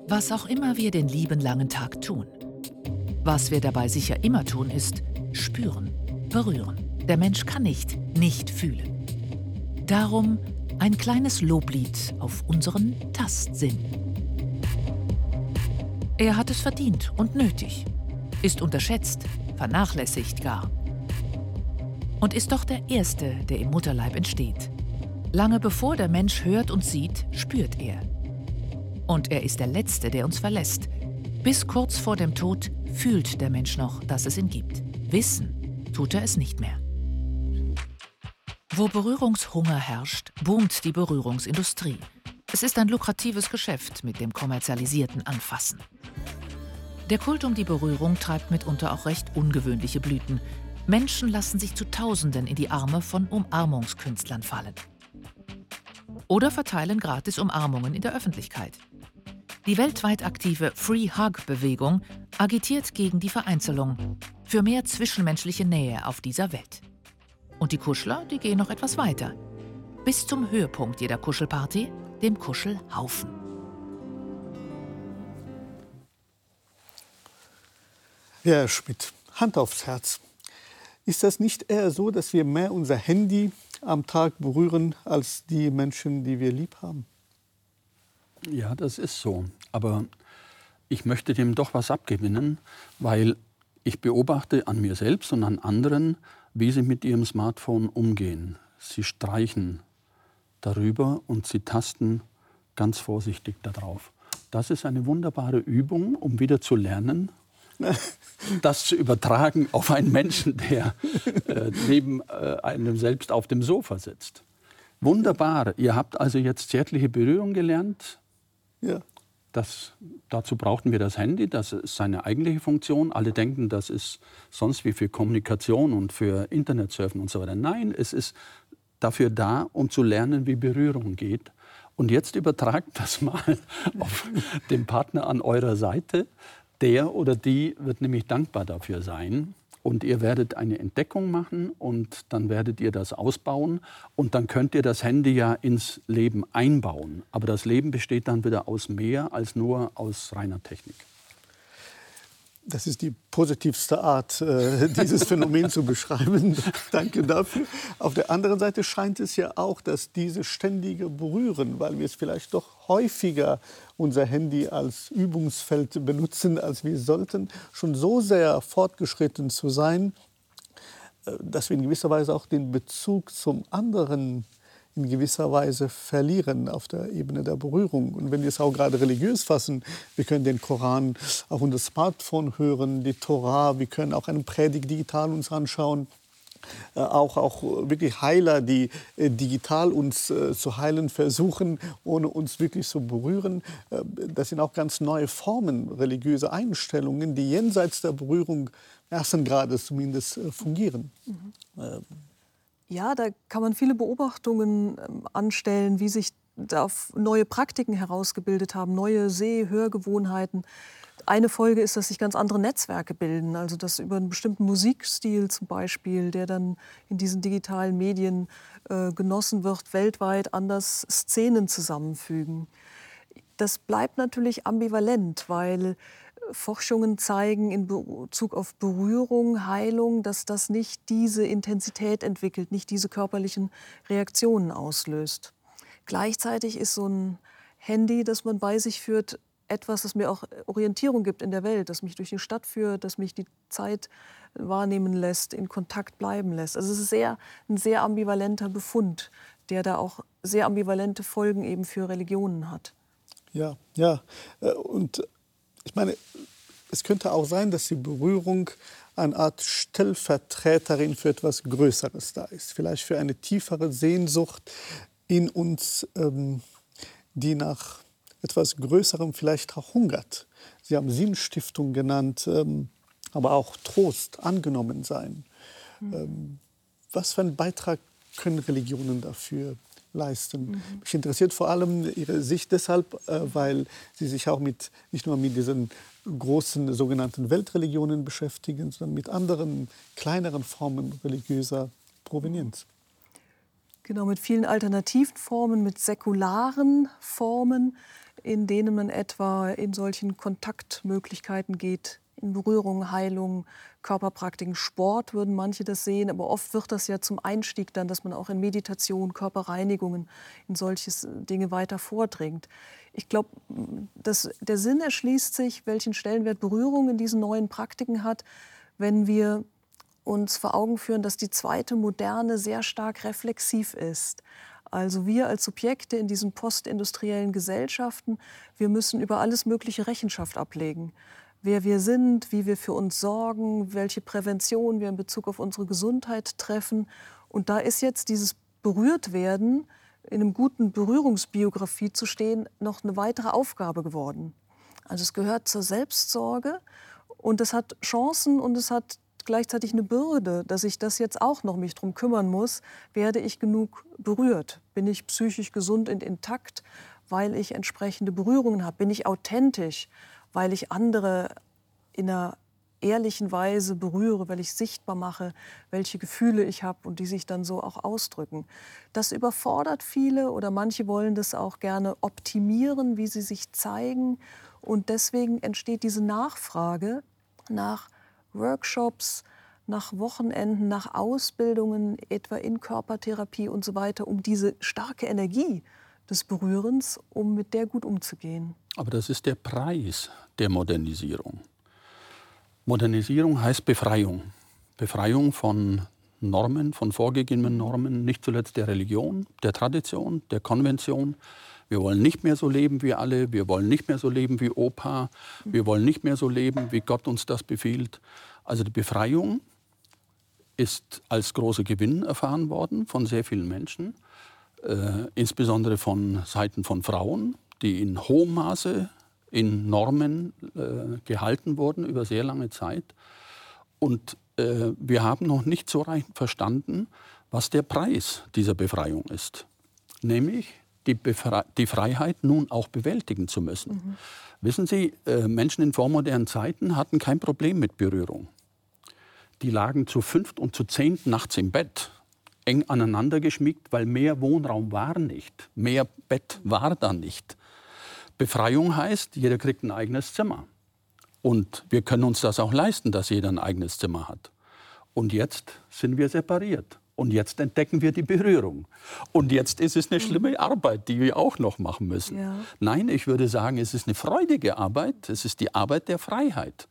Was auch immer wir den lieben langen Tag tun. Was wir dabei sicher immer tun, ist spüren, berühren. Der Mensch kann nicht nicht fühlen. Darum ein kleines Loblied auf unseren Tastsinn. Er hat es verdient und nötig, ist unterschätzt, vernachlässigt gar. Und ist doch der Erste, der im Mutterleib entsteht. Lange bevor der Mensch hört und sieht, spürt er. Und er ist der Letzte, der uns verlässt. Bis kurz vor dem Tod fühlt der Mensch noch, dass es ihn gibt. Wissen tut er es nicht mehr. Wo Berührungshunger herrscht, boomt die Berührungsindustrie. Es ist ein lukratives Geschäft mit dem kommerzialisierten Anfassen. Der Kult um die Berührung treibt mitunter auch recht ungewöhnliche Blüten. Menschen lassen sich zu Tausenden in die Arme von Umarmungskünstlern fallen. Oder verteilen gratis Umarmungen in der Öffentlichkeit. Die weltweit aktive Free Hug-Bewegung agitiert gegen die Vereinzelung, für mehr zwischenmenschliche Nähe auf dieser Welt. Und die Kuschler, die gehen noch etwas weiter. Bis zum Höhepunkt jeder Kuschelparty, dem Kuschelhaufen. Herr Schmidt, Hand aufs Herz. Ist das nicht eher so, dass wir mehr unser Handy am Tag berühren als die Menschen, die wir lieb haben. Ja, das ist so. Aber ich möchte dem doch was abgewinnen, weil ich beobachte an mir selbst und an anderen, wie sie mit ihrem Smartphone umgehen. Sie streichen darüber und sie tasten ganz vorsichtig darauf. Das ist eine wunderbare Übung, um wieder zu lernen, das zu übertragen auf einen Menschen, der äh, neben äh, einem selbst auf dem Sofa sitzt. Wunderbar. Ihr habt also jetzt zärtliche Berührung gelernt. Ja. Das, dazu brauchten wir das Handy, das ist seine eigentliche Funktion. Alle denken, das ist sonst wie für Kommunikation und für Internetsurfen und so weiter. Nein, es ist dafür da, um zu lernen, wie Berührung geht. Und jetzt übertragt das mal <laughs> auf den Partner an eurer Seite. Der oder die wird nämlich dankbar dafür sein. Und ihr werdet eine Entdeckung machen und dann werdet ihr das ausbauen und dann könnt ihr das Handy ja ins Leben einbauen. Aber das Leben besteht dann wieder aus mehr als nur aus reiner Technik. Das ist die positivste Art, äh, <laughs> dieses Phänomen zu beschreiben. <laughs> Danke dafür. Auf der anderen Seite scheint es ja auch, dass diese ständige Berühren, weil wir es vielleicht doch häufiger unser Handy als Übungsfeld benutzen, als wir sollten, schon so sehr fortgeschritten zu sein, äh, dass wir in gewisser Weise auch den Bezug zum anderen in gewisser Weise verlieren auf der Ebene der Berührung. Und wenn wir es auch gerade religiös fassen, wir können den Koran auf unser Smartphone hören, die Torah, wir können auch einen Predigt digital uns anschauen. Äh, auch, auch wirklich Heiler, die äh, digital uns äh, zu heilen versuchen, ohne uns wirklich zu berühren. Äh, das sind auch ganz neue Formen, religiöse Einstellungen, die jenseits der Berührung ersten Grades zumindest äh, fungieren. Mhm. Ja, da kann man viele Beobachtungen ähm, anstellen, wie sich da neue Praktiken herausgebildet haben, neue Seh-, Hörgewohnheiten. Eine Folge ist, dass sich ganz andere Netzwerke bilden, also dass über einen bestimmten Musikstil zum Beispiel, der dann in diesen digitalen Medien äh, genossen wird, weltweit anders Szenen zusammenfügen. Das bleibt natürlich ambivalent, weil Forschungen zeigen in Bezug auf Berührung, Heilung, dass das nicht diese Intensität entwickelt, nicht diese körperlichen Reaktionen auslöst. Gleichzeitig ist so ein Handy, das man bei sich führt, etwas, das mir auch Orientierung gibt in der Welt, das mich durch die Stadt führt, das mich die Zeit wahrnehmen lässt, in Kontakt bleiben lässt. Also es ist sehr, ein sehr ambivalenter Befund, der da auch sehr ambivalente Folgen eben für Religionen hat. Ja, ja. Äh, und ich meine, es könnte auch sein, dass die Berührung eine Art Stellvertreterin für etwas Größeres da ist. Vielleicht für eine tiefere Sehnsucht in uns, ähm, die nach etwas Größerem vielleicht auch hungert. Sie haben Sinnstiftung genannt, ähm, aber auch Trost, angenommen sein. Mhm. Ähm, was für einen Beitrag können Religionen dafür leisten. Mhm. Mich interessiert vor allem Ihre Sicht deshalb, äh, weil Sie sich auch mit, nicht nur mit diesen großen sogenannten Weltreligionen beschäftigen, sondern mit anderen kleineren Formen religiöser Provenienz. Genau, mit vielen alternativen Formen, mit säkularen Formen, in denen man etwa in solchen Kontaktmöglichkeiten geht, Berührung, Heilung, Körperpraktiken, Sport würden manche das sehen, aber oft wird das ja zum Einstieg dann, dass man auch in Meditation, Körperreinigungen, in solche Dinge weiter vordringt. Ich glaube, der Sinn erschließt sich, welchen Stellenwert Berührung in diesen neuen Praktiken hat, wenn wir uns vor Augen führen, dass die zweite Moderne sehr stark reflexiv ist. Also wir als Subjekte in diesen postindustriellen Gesellschaften, wir müssen über alles Mögliche Rechenschaft ablegen wer wir sind, wie wir für uns sorgen, welche Prävention wir in Bezug auf unsere Gesundheit treffen. Und da ist jetzt dieses Berührtwerden, in einem guten Berührungsbiografie zu stehen, noch eine weitere Aufgabe geworden. Also es gehört zur Selbstsorge und es hat Chancen und es hat gleichzeitig eine Bürde, dass ich das jetzt auch noch mich drum kümmern muss. Werde ich genug berührt? Bin ich psychisch gesund und intakt, weil ich entsprechende Berührungen habe? Bin ich authentisch? Weil ich andere in einer ehrlichen Weise berühre, weil ich sichtbar mache, welche Gefühle ich habe und die sich dann so auch ausdrücken. Das überfordert viele oder manche wollen das auch gerne optimieren, wie sie sich zeigen. Und deswegen entsteht diese Nachfrage nach Workshops, nach Wochenenden, nach Ausbildungen, etwa in Körpertherapie und so weiter, um diese starke Energie des Berührens, um mit der gut umzugehen. Aber das ist der Preis der Modernisierung. Modernisierung heißt Befreiung. Befreiung von Normen, von vorgegebenen Normen, nicht zuletzt der Religion, der Tradition, der Konvention. Wir wollen nicht mehr so leben wie alle, wir wollen nicht mehr so leben wie Opa, wir wollen nicht mehr so leben, wie Gott uns das befiehlt. Also die Befreiung ist als großer Gewinn erfahren worden von sehr vielen Menschen, äh, insbesondere von Seiten von Frauen, die in hohem Maße in Normen äh, gehalten wurden über sehr lange Zeit. Und äh, wir haben noch nicht so recht verstanden, was der Preis dieser Befreiung ist. Nämlich die, Befre die Freiheit nun auch bewältigen zu müssen. Mhm. Wissen Sie, äh, Menschen in vormodernen Zeiten hatten kein Problem mit Berührung. Die lagen zu fünft und zu zehnt nachts im Bett, eng aneinander geschmiegt, weil mehr Wohnraum war nicht, mehr Bett war da nicht. Befreiung heißt, jeder kriegt ein eigenes Zimmer. Und wir können uns das auch leisten, dass jeder ein eigenes Zimmer hat. Und jetzt sind wir separiert. Und jetzt entdecken wir die Berührung. Und jetzt ist es eine schlimme Arbeit, die wir auch noch machen müssen. Ja. Nein, ich würde sagen, es ist eine freudige Arbeit. Es ist die Arbeit der Freiheit,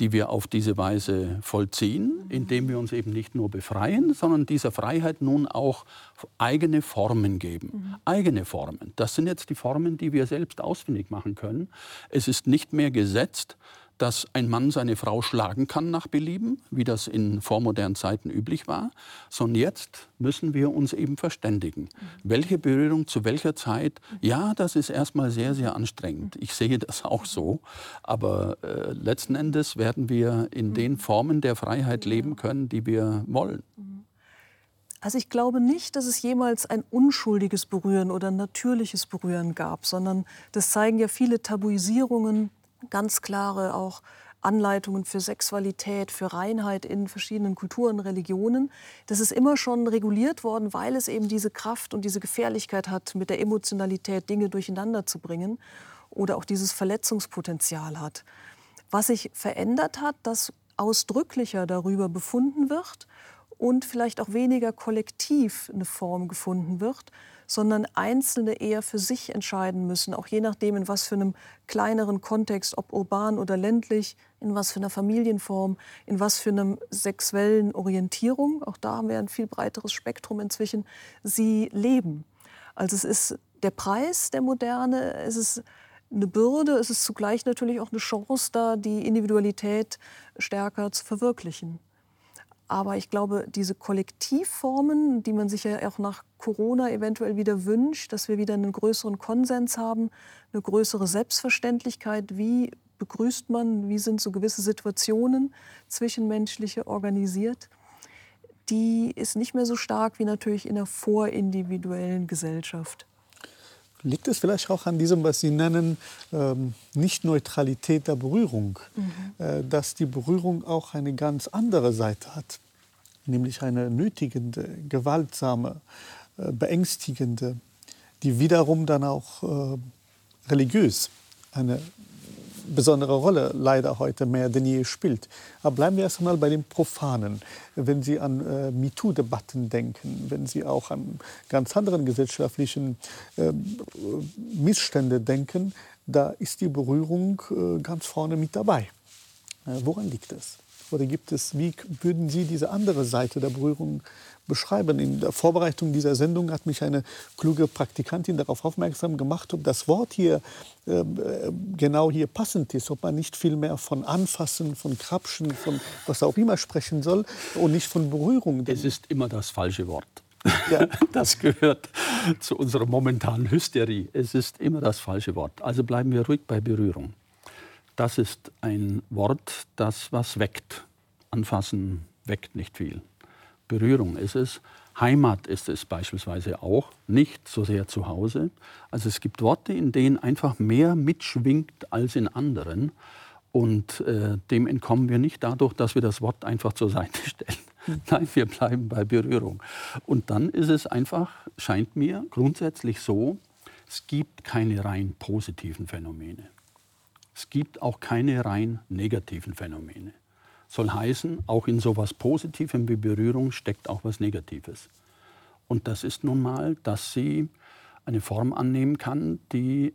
die wir auf diese Weise vollziehen, indem wir uns eben nicht nur befreien, sondern dieser Freiheit nun auch eigene Formen geben. Mhm. Eigene Formen. Das sind jetzt die Formen, die wir selbst ausfindig machen können. Es ist nicht mehr gesetzt, dass ein Mann seine Frau schlagen kann nach Belieben, wie das in vormodernen Zeiten üblich war, sondern jetzt müssen wir uns eben verständigen. Mhm. Welche Berührung zu welcher Zeit? Ja, das ist erstmal sehr, sehr anstrengend. Ich sehe das auch so. Aber äh, letzten Endes werden wir in mhm. den Formen der Freiheit leben können, die wir wollen. Mhm. Also ich glaube nicht, dass es jemals ein unschuldiges Berühren oder natürliches Berühren gab, sondern das zeigen ja viele Tabuisierungen ganz klare auch Anleitungen für Sexualität, für Reinheit in verschiedenen Kulturen, Religionen. Das ist immer schon reguliert worden, weil es eben diese Kraft und diese Gefährlichkeit hat, mit der Emotionalität Dinge durcheinander zu bringen oder auch dieses Verletzungspotenzial hat. Was sich verändert hat, dass ausdrücklicher darüber befunden wird und vielleicht auch weniger kollektiv eine Form gefunden wird, sondern Einzelne eher für sich entscheiden müssen, auch je nachdem, in was für einem kleineren Kontext, ob urban oder ländlich, in was für einer Familienform, in was für einer sexuellen Orientierung, auch da haben wir ein viel breiteres Spektrum inzwischen, sie leben. Also es ist der Preis der Moderne, es ist eine Bürde, es ist zugleich natürlich auch eine Chance da, die Individualität stärker zu verwirklichen. Aber ich glaube, diese Kollektivformen, die man sich ja auch nach Corona eventuell wieder wünscht, dass wir wieder einen größeren Konsens haben, eine größere Selbstverständlichkeit, wie begrüßt man, wie sind so gewisse Situationen zwischenmenschliche organisiert, die ist nicht mehr so stark wie natürlich in der vorindividuellen Gesellschaft. Liegt es vielleicht auch an diesem, was Sie nennen, ähm, Nicht-Neutralität der Berührung, mhm. äh, dass die Berührung auch eine ganz andere Seite hat, nämlich eine nötigende, gewaltsame, äh, beängstigende, die wiederum dann auch äh, religiös eine besondere Rolle leider heute mehr denn je spielt. Aber bleiben wir erst einmal bei dem Profanen. Wenn Sie an äh, MeToo-Debatten denken, wenn Sie auch an ganz anderen gesellschaftlichen äh, Missstände denken, da ist die Berührung äh, ganz vorne mit dabei. Äh, woran liegt es? Oder gibt es, wie würden Sie diese andere Seite der Berührung beschreiben. In der Vorbereitung dieser Sendung hat mich eine kluge Praktikantin darauf aufmerksam gemacht, ob das Wort hier äh, genau hier passend ist, ob man nicht viel mehr von Anfassen, von Krapschen, von was auch immer sprechen soll und nicht von Berührung. Es ist immer das falsche Wort. Ja. <laughs> Das gehört zu unserer momentanen Hysterie. Es ist immer das falsche Wort. Also bleiben wir ruhig bei Berührung. Das ist ein Wort, das was weckt. Anfassen weckt nicht viel. Berührung ist es. Heimat ist es beispielsweise auch, nicht so sehr zu Hause. Also es gibt Worte, in denen einfach mehr mitschwingt als in anderen. Und äh, dem entkommen wir nicht dadurch, dass wir das Wort einfach zur Seite <laughs> stellen. Hm. Nein, wir bleiben bei Berührung. Und dann ist es einfach, scheint mir, grundsätzlich so, es gibt keine rein positiven Phänomene. Es gibt auch keine rein negativen Phänomene soll heißen, auch in sowas Positivem wie Berührung steckt auch was Negatives. Und das ist nun mal, dass sie eine Form annehmen kann, die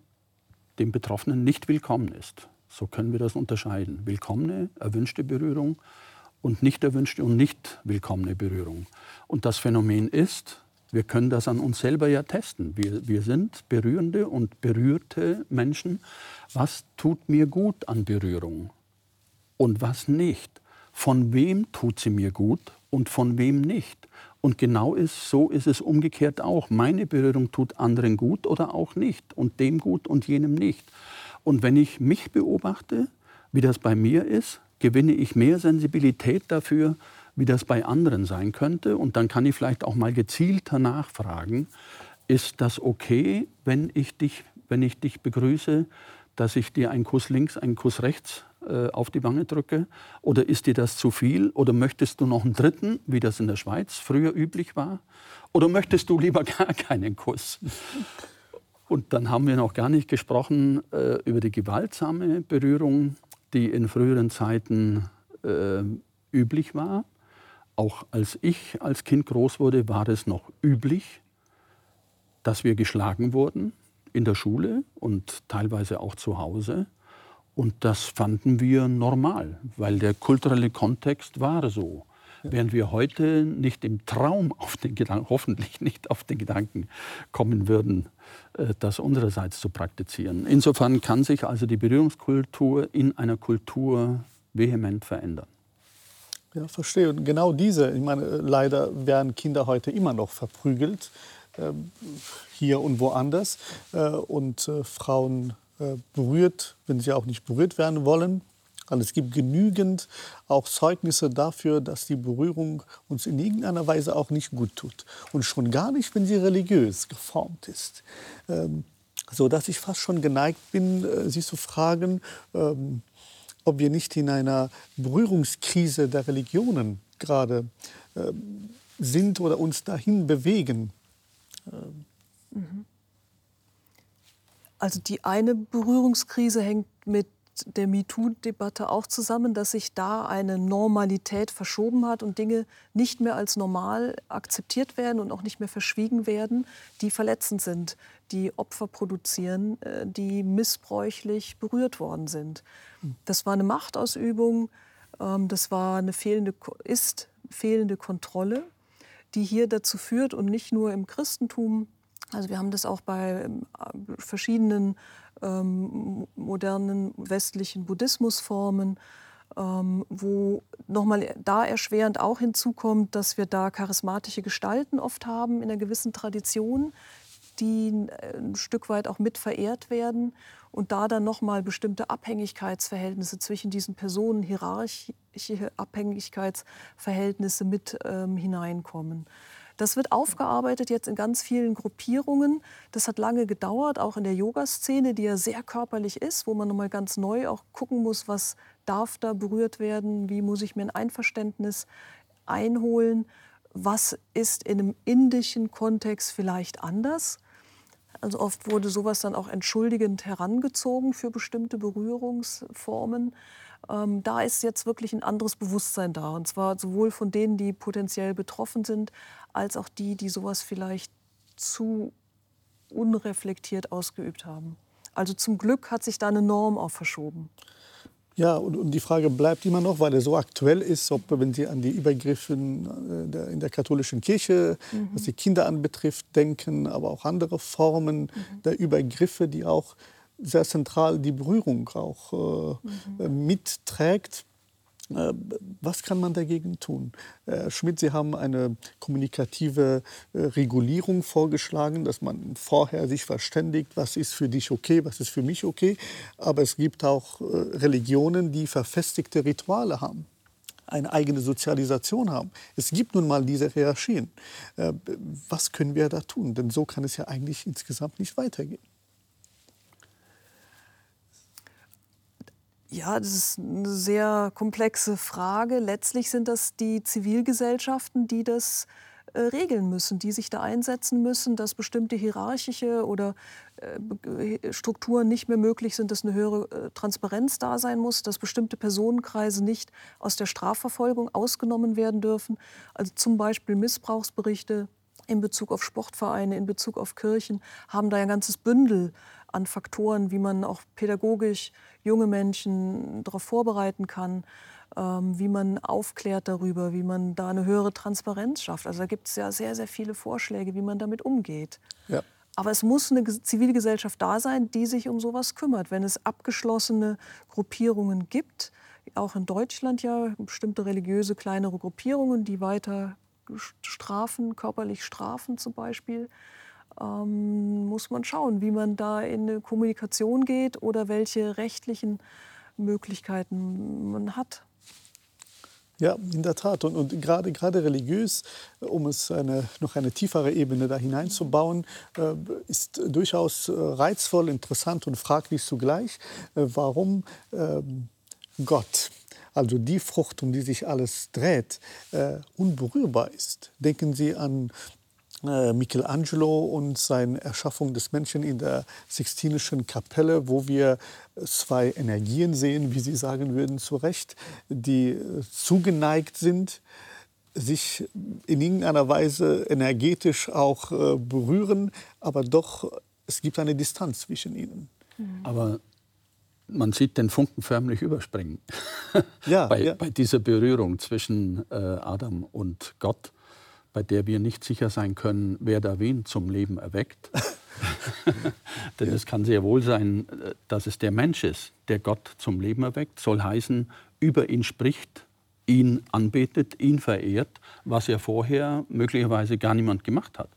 dem Betroffenen nicht willkommen ist. So können wir das unterscheiden. Willkommene, erwünschte Berührung und nicht erwünschte und nicht willkommene Berührung. Und das Phänomen ist, wir können das an uns selber ja testen. Wir, wir sind berührende und berührte Menschen. Was tut mir gut an Berührung und was nicht? Von wem tut sie mir gut und von wem nicht? Und genau ist, so ist es umgekehrt auch. Meine Berührung tut anderen gut oder auch nicht und dem gut und jenem nicht. Und wenn ich mich beobachte, wie das bei mir ist, gewinne ich mehr Sensibilität dafür, wie das bei anderen sein könnte. Und dann kann ich vielleicht auch mal gezielter nachfragen, ist das okay, wenn ich dich, wenn ich dich begrüße, dass ich dir einen Kuss links, einen Kuss rechts äh, auf die Wange drücke? Oder ist dir das zu viel? Oder möchtest du noch einen dritten, wie das in der Schweiz früher üblich war? Oder möchtest du lieber <laughs> gar keinen Kuss? Und dann haben wir noch gar nicht gesprochen äh, über die gewaltsame Berührung, die in früheren Zeiten äh, üblich war. Auch als ich als Kind groß wurde, war es noch üblich, dass wir geschlagen wurden in der Schule und teilweise auch zu Hause. Und das fanden wir normal, weil der kulturelle Kontext war so. Während wir heute nicht im Traum auf den Gedanken, hoffentlich nicht auf den Gedanken kommen würden, äh, das unsererseits zu praktizieren. Insofern kann sich also die Berührungskultur in einer Kultur vehement verändern. Ja, verstehe. Und genau diese, ich meine, leider werden Kinder heute immer noch verprügelt, äh, hier und woanders. Äh, und äh, Frauen äh, berührt, wenn sie auch nicht berührt werden wollen. Also es gibt genügend auch Zeugnisse dafür, dass die Berührung uns in irgendeiner Weise auch nicht gut tut. Und schon gar nicht, wenn sie religiös geformt ist. Ähm, so dass ich fast schon geneigt bin, äh, Sie zu fragen, ähm, ob wir nicht in einer Berührungskrise der Religionen gerade äh, sind oder uns dahin bewegen. Ähm. Mhm. Also die eine Berührungskrise hängt mit der MeToo-Debatte auch zusammen, dass sich da eine Normalität verschoben hat und Dinge nicht mehr als normal akzeptiert werden und auch nicht mehr verschwiegen werden, die verletzend sind, die Opfer produzieren, äh, die missbräuchlich berührt worden sind. Das war eine Machtausübung, ähm, das war eine fehlende, ist fehlende Kontrolle, die hier dazu führt und nicht nur im Christentum, also wir haben das auch bei ähm, verschiedenen ähm, modernen westlichen Buddhismusformen, ähm, wo nochmal da erschwerend auch hinzukommt, dass wir da charismatische Gestalten oft haben in einer gewissen Tradition, die äh, ein Stück weit auch mit verehrt werden und da dann nochmal bestimmte Abhängigkeitsverhältnisse zwischen diesen Personen, hierarchische Abhängigkeitsverhältnisse mit ähm, hineinkommen. Das wird aufgearbeitet jetzt in ganz vielen Gruppierungen. Das hat lange gedauert, auch in der Yoga-Szene, die ja sehr körperlich ist, wo man nochmal ganz neu auch gucken muss, was darf da berührt werden, wie muss ich mir ein Einverständnis einholen, was ist in einem indischen Kontext vielleicht anders. Also oft wurde sowas dann auch entschuldigend herangezogen für bestimmte Berührungsformen. Ähm, da ist jetzt wirklich ein anderes Bewusstsein da. Und zwar sowohl von denen, die potenziell betroffen sind, als auch die, die sowas vielleicht zu unreflektiert ausgeübt haben. Also zum Glück hat sich da eine Norm auch verschoben. Ja, und, und, die Frage bleibt immer noch, weil er so aktuell ist, ob wenn Sie an die Übergriffe in der, in der katholischen Kirche, mhm. was die Kinder anbetrifft, denken, aber auch andere Formen mhm. der Übergriffe, die auch sehr zentral die Berührung auch äh, mhm. mitträgt. Äh, was kann man dagegen tun? Herr äh, Schmidt, Sie haben eine kommunikative äh, Regulierung vorgeschlagen, dass man vorher sich verständigt, was ist für dich okay, was ist für mich okay. Aber es gibt auch Religionen, die verfestigte Rituale haben eine eigene Sozialisation haben. Es gibt nun mal diese Hierarchien. Was können wir da tun? Denn so kann es ja eigentlich insgesamt nicht weitergehen. Ja, das ist eine sehr komplexe Frage. Letztlich sind das die Zivilgesellschaften, die das äh, regeln müssen, die sich da einsetzen müssen, dass bestimmte hierarchische oder äh, Strukturen nicht mehr möglich sind, dass eine höhere äh, Transparenz da sein muss, dass bestimmte Personenkreise nicht aus der Strafverfolgung ausgenommen werden dürfen. Also zum Beispiel Missbrauchsberichte in Bezug auf Sportvereine, in Bezug auf Kirchen, haben da ein ganzes Bündel an Faktoren, wie man auch pädagogisch junge Menschen darauf vorbereiten kann, ähm, wie man aufklärt darüber, wie man da eine höhere Transparenz schafft. Also da gibt es ja sehr, sehr viele Vorschläge, wie man damit umgeht. Ja. Aber es muss eine Zivilgesellschaft da sein, die sich um sowas kümmert. Wenn es abgeschlossene Gruppierungen gibt, auch in Deutschland ja bestimmte religiöse kleinere Gruppierungen, die weiter strafen, körperlich strafen zum Beispiel, ähm, muss man schauen, wie man da in eine Kommunikation geht oder welche rechtlichen Möglichkeiten man hat. Ja, in der Tat. Und, und gerade, gerade religiös, um es eine, noch eine tiefere Ebene da hineinzubauen, äh, ist durchaus äh, reizvoll, interessant und fraglich zugleich, äh, warum äh, Gott, also die Frucht, um die sich alles dreht, äh, unberührbar ist. Denken Sie an Michelangelo und seine Erschaffung des Menschen in der Sixtinischen Kapelle, wo wir zwei Energien sehen, wie Sie sagen würden, zu Recht, die äh, zugeneigt sind, sich in irgendeiner Weise energetisch auch äh, berühren, aber doch es gibt eine Distanz zwischen ihnen. Mhm. Aber man sieht den Funken förmlich überspringen ja, <laughs> bei, ja. bei, dieser Berührung zwischen äh, Adam und Gott bei der wir nicht sicher sein können, wer da wen zum Leben erweckt. <laughs> Denn es kann sehr wohl sein, äh, dass es der Mensch ist, der Gott zum Leben erweckt. Soll heißen, über ihn spricht, ihn anbetet, ihn verehrt, was ja vorher möglicherweise gar niemand gemacht hat.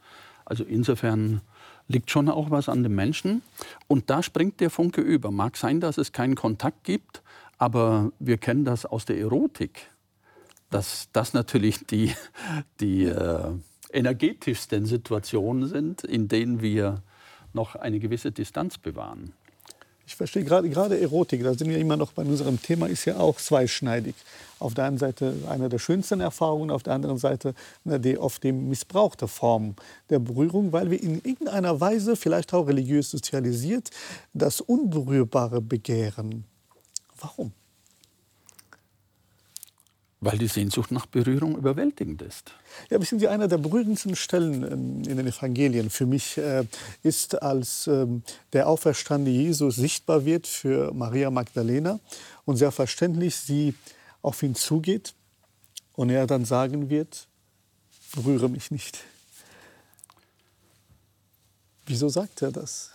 Also insofern liegt schon auch was an dem Menschen. Und da springt der Funke über. Mag sein, dass es keinen Kontakt gibt, aber wir kennen das aus der Erotik dass das natürlich die, die äh, energetischsten Situationen sind, in denen wir noch eine gewisse Distanz bewahren. Ich verstehe gerade, gerade Erotik, da sind wir immer noch bei unserem Thema, ist ja auch zweischneidig. Auf der einen Seite eine der schönsten Erfahrungen, auf der anderen Seite eine die oft missbrauchte Form der Berührung, weil wir in irgendeiner Weise, vielleicht auch religiös sozialisiert, das Unberührbare begehren. Warum? Weil die Sehnsucht nach Berührung überwältigend ist. Ja, wissen Sie, einer der berührendsten Stellen ähm, in den Evangelien für mich äh, ist, als ähm, der auferstandene Jesus sichtbar wird für Maria Magdalena und selbstverständlich sie auf ihn zugeht und er dann sagen wird, berühre mich nicht. Wieso sagt er das?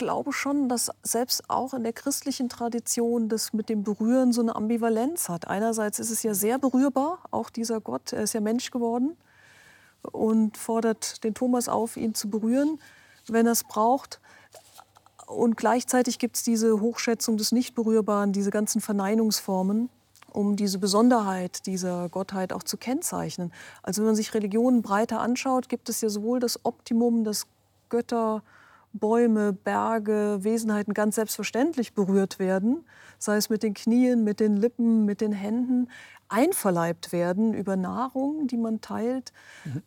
Glaube schon, dass selbst auch in der christlichen Tradition das mit dem Berühren so eine Ambivalenz hat. Einerseits ist es ja sehr berührbar, auch dieser Gott, er ist ja Mensch geworden und fordert den Thomas auf, ihn zu berühren, wenn er es braucht. Und gleichzeitig gibt es diese Hochschätzung des Nichtberührbaren, diese ganzen Verneinungsformen, um diese Besonderheit dieser Gottheit auch zu kennzeichnen. Also wenn man sich Religionen breiter anschaut, gibt es ja sowohl das Optimum, das Götter Bäume, Berge, Wesenheiten ganz selbstverständlich berührt werden, sei es mit den Knien, mit den Lippen, mit den Händen, einverleibt werden über Nahrung, die man teilt, mhm.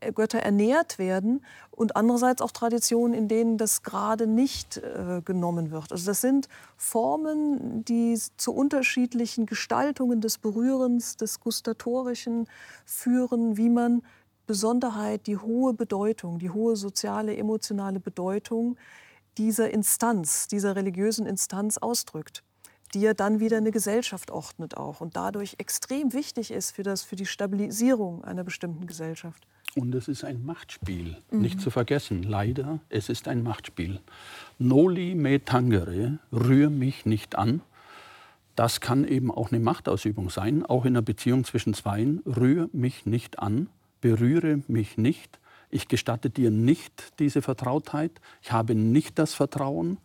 äh, Götter ernährt werden und andererseits auch Traditionen, in denen das gerade nicht äh, genommen wird. Also das sind Formen, die zu unterschiedlichen Gestaltungen des Berührens, des Gustatorischen führen, wie man Besonderheit, die hohe Bedeutung, die hohe soziale, emotionale Bedeutung dieser Instanz, dieser religiösen Instanz ausdrückt, die ja dann wieder eine Gesellschaft ordnet auch und dadurch extrem wichtig ist für, das, für die Stabilisierung einer bestimmten Gesellschaft. Und es ist ein Machtspiel, mhm. nicht zu vergessen. Leider, es ist ein Machtspiel. Noli me tangere, rühr mich nicht an. Das kann eben auch eine Machtausübung sein, auch in einer Beziehung zwischen Zweien. Rühr mich nicht an berühre mich nicht, ich gestatte dir nicht diese Vertrautheit, ich habe nicht das Vertrauen,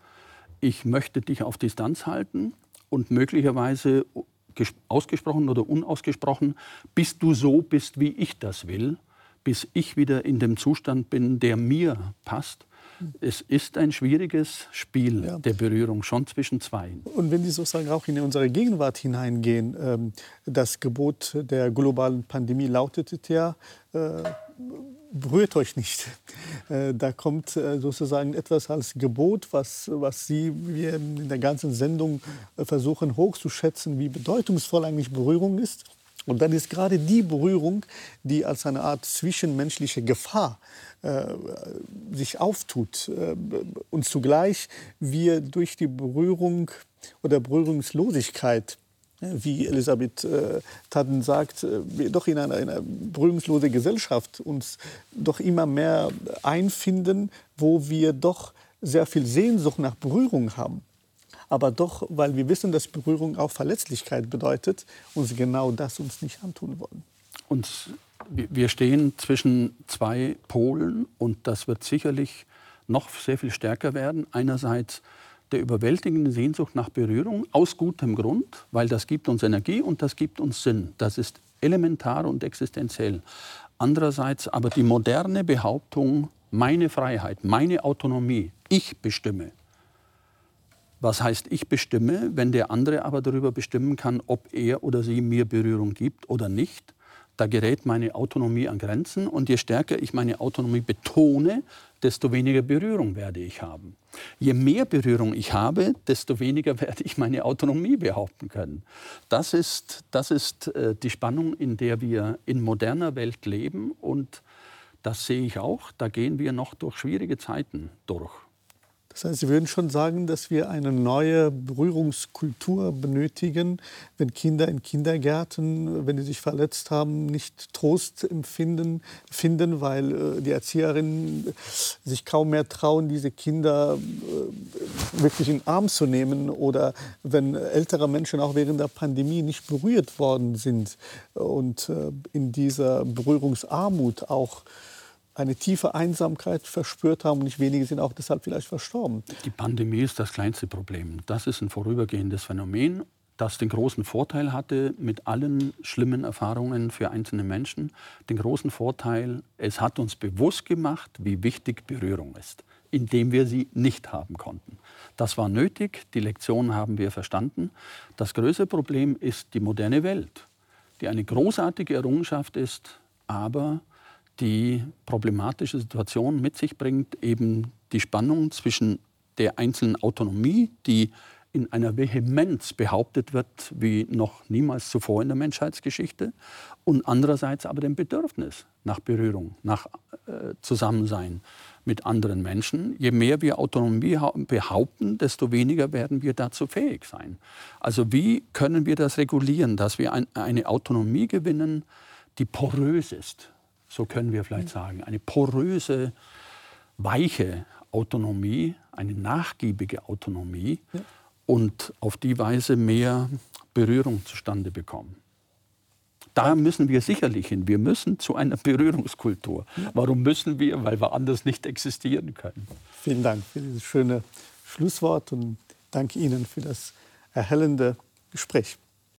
ich möchte dich auf Distanz halten und möglicherweise ausgesprochen oder unausgesprochen, bis du so bist, wie ich das will, bis ich wieder in dem Zustand bin, der mir passt, Es ist ein schwieriges Spiel ja. der Berührung schon zwischen zwei. Und wenn Sie sozusagen auch in unsere Gegenwart hineingehen, ähm, das Gebot der globalen Pandemie lautet ja, äh, berührt euch nicht. <laughs> Äh, da kommt äh, sozusagen etwas als Gebot, was, was Sie, wir in der ganzen Sendung versuchen hochzuschätzen, wie bedeutungsvoll eigentlich Berührung ist. Und dann ist gerade die Berührung, die als eine Art zwischenmenschliche Gefahr äh, sich auftut äh, und zugleich wir durch die Berührung oder Berührungslosigkeit wie Elisabeth äh, Tadden sagt, äh, wir doch in einer, einer berührungslosen Gesellschaft uns doch immer mehr einfinden, wo wir doch sehr viel Sehnsucht nach Berührung haben aber doch, weil wir wissen, dass Berührung auch Verletzlichkeit bedeutet, uns genau das uns nicht antun wollen. Und wir stehen zwischen zwei Polen und das wird sicherlich noch sehr viel stärker werden. Einerseits der überwältigenden Sehnsucht nach Berührung aus gutem Grund, weil das gibt uns Energie und das gibt uns Sinn. Das ist elementar und existenziell. Andererseits aber die moderne Behauptung, meine Freiheit, meine Autonomie, ich bestimme, was heißt, ich bestimme, wenn der andere aber darüber bestimmen kann, ob er oder sie mir Berührung gibt oder nicht? Da gerät meine Autonomie an Grenzen und je stärker ich meine Autonomie betone, desto weniger Berührung werde ich haben. Je mehr Berührung ich habe, desto weniger <laughs> werde ich meine Autonomie behaupten können. Das ist, das ist äh, die Spannung, in der wir in moderner Welt leben und das sehe ich auch. Da gehen wir noch durch schwierige Zeiten durch. Das heißt, Sie würden schon sagen, dass wir eine neue Berührungskultur benötigen, wenn Kinder in Kindergärten, wenn sie sich verletzt haben, nicht Trost empfinden, finden, weil äh, die Erzieherinnen sich kaum mehr trauen, diese Kinder äh, wirklich in den Arm zu nehmen oder wenn ältere Menschen auch während der Pandemie nicht berührt worden sind und äh, in dieser Berührungsarmut auch eine tiefe Einsamkeit verspürt haben und nicht wenige sind auch deshalb vielleicht verstorben. Die Pandemie ist das kleinste Problem. Das ist ein vorübergehendes Phänomen, das den großen Vorteil hatte, mit allen schlimmen Erfahrungen für einzelne Menschen, den großen Vorteil, es hat uns bewusst gemacht, wie wichtig Berührung ist, indem wir sie nicht haben konnten. Das war nötig, die Lektion haben wir verstanden. Das größere Problem ist die moderne Welt, die eine großartige Errungenschaft ist, aber die problematische Situation mit sich bringt, eben die Spannung zwischen der einzelnen Autonomie, die in einer Vehemenz behauptet wird wie noch niemals zuvor in der Menschheitsgeschichte, und andererseits aber dem Bedürfnis nach Berührung, nach äh, Zusammensein mit anderen Menschen. Je mehr wir Autonomie behaupten, desto weniger werden wir dazu fähig sein. Also wie können wir das regulieren, dass wir ein, eine Autonomie gewinnen, die porös ist, so können wir vielleicht sagen, eine poröse, weiche Autonomie, eine nachgiebige Autonomie ja. und auf die Weise mehr Berührung zustande bekommen. Da müssen wir sicherlich hin. Wir müssen zu einer Berührungskultur. Warum müssen wir? Weil wir anders nicht existieren können. Vielen Dank für dieses schöne Schlusswort und danke Ihnen für das erhellende Gespräch.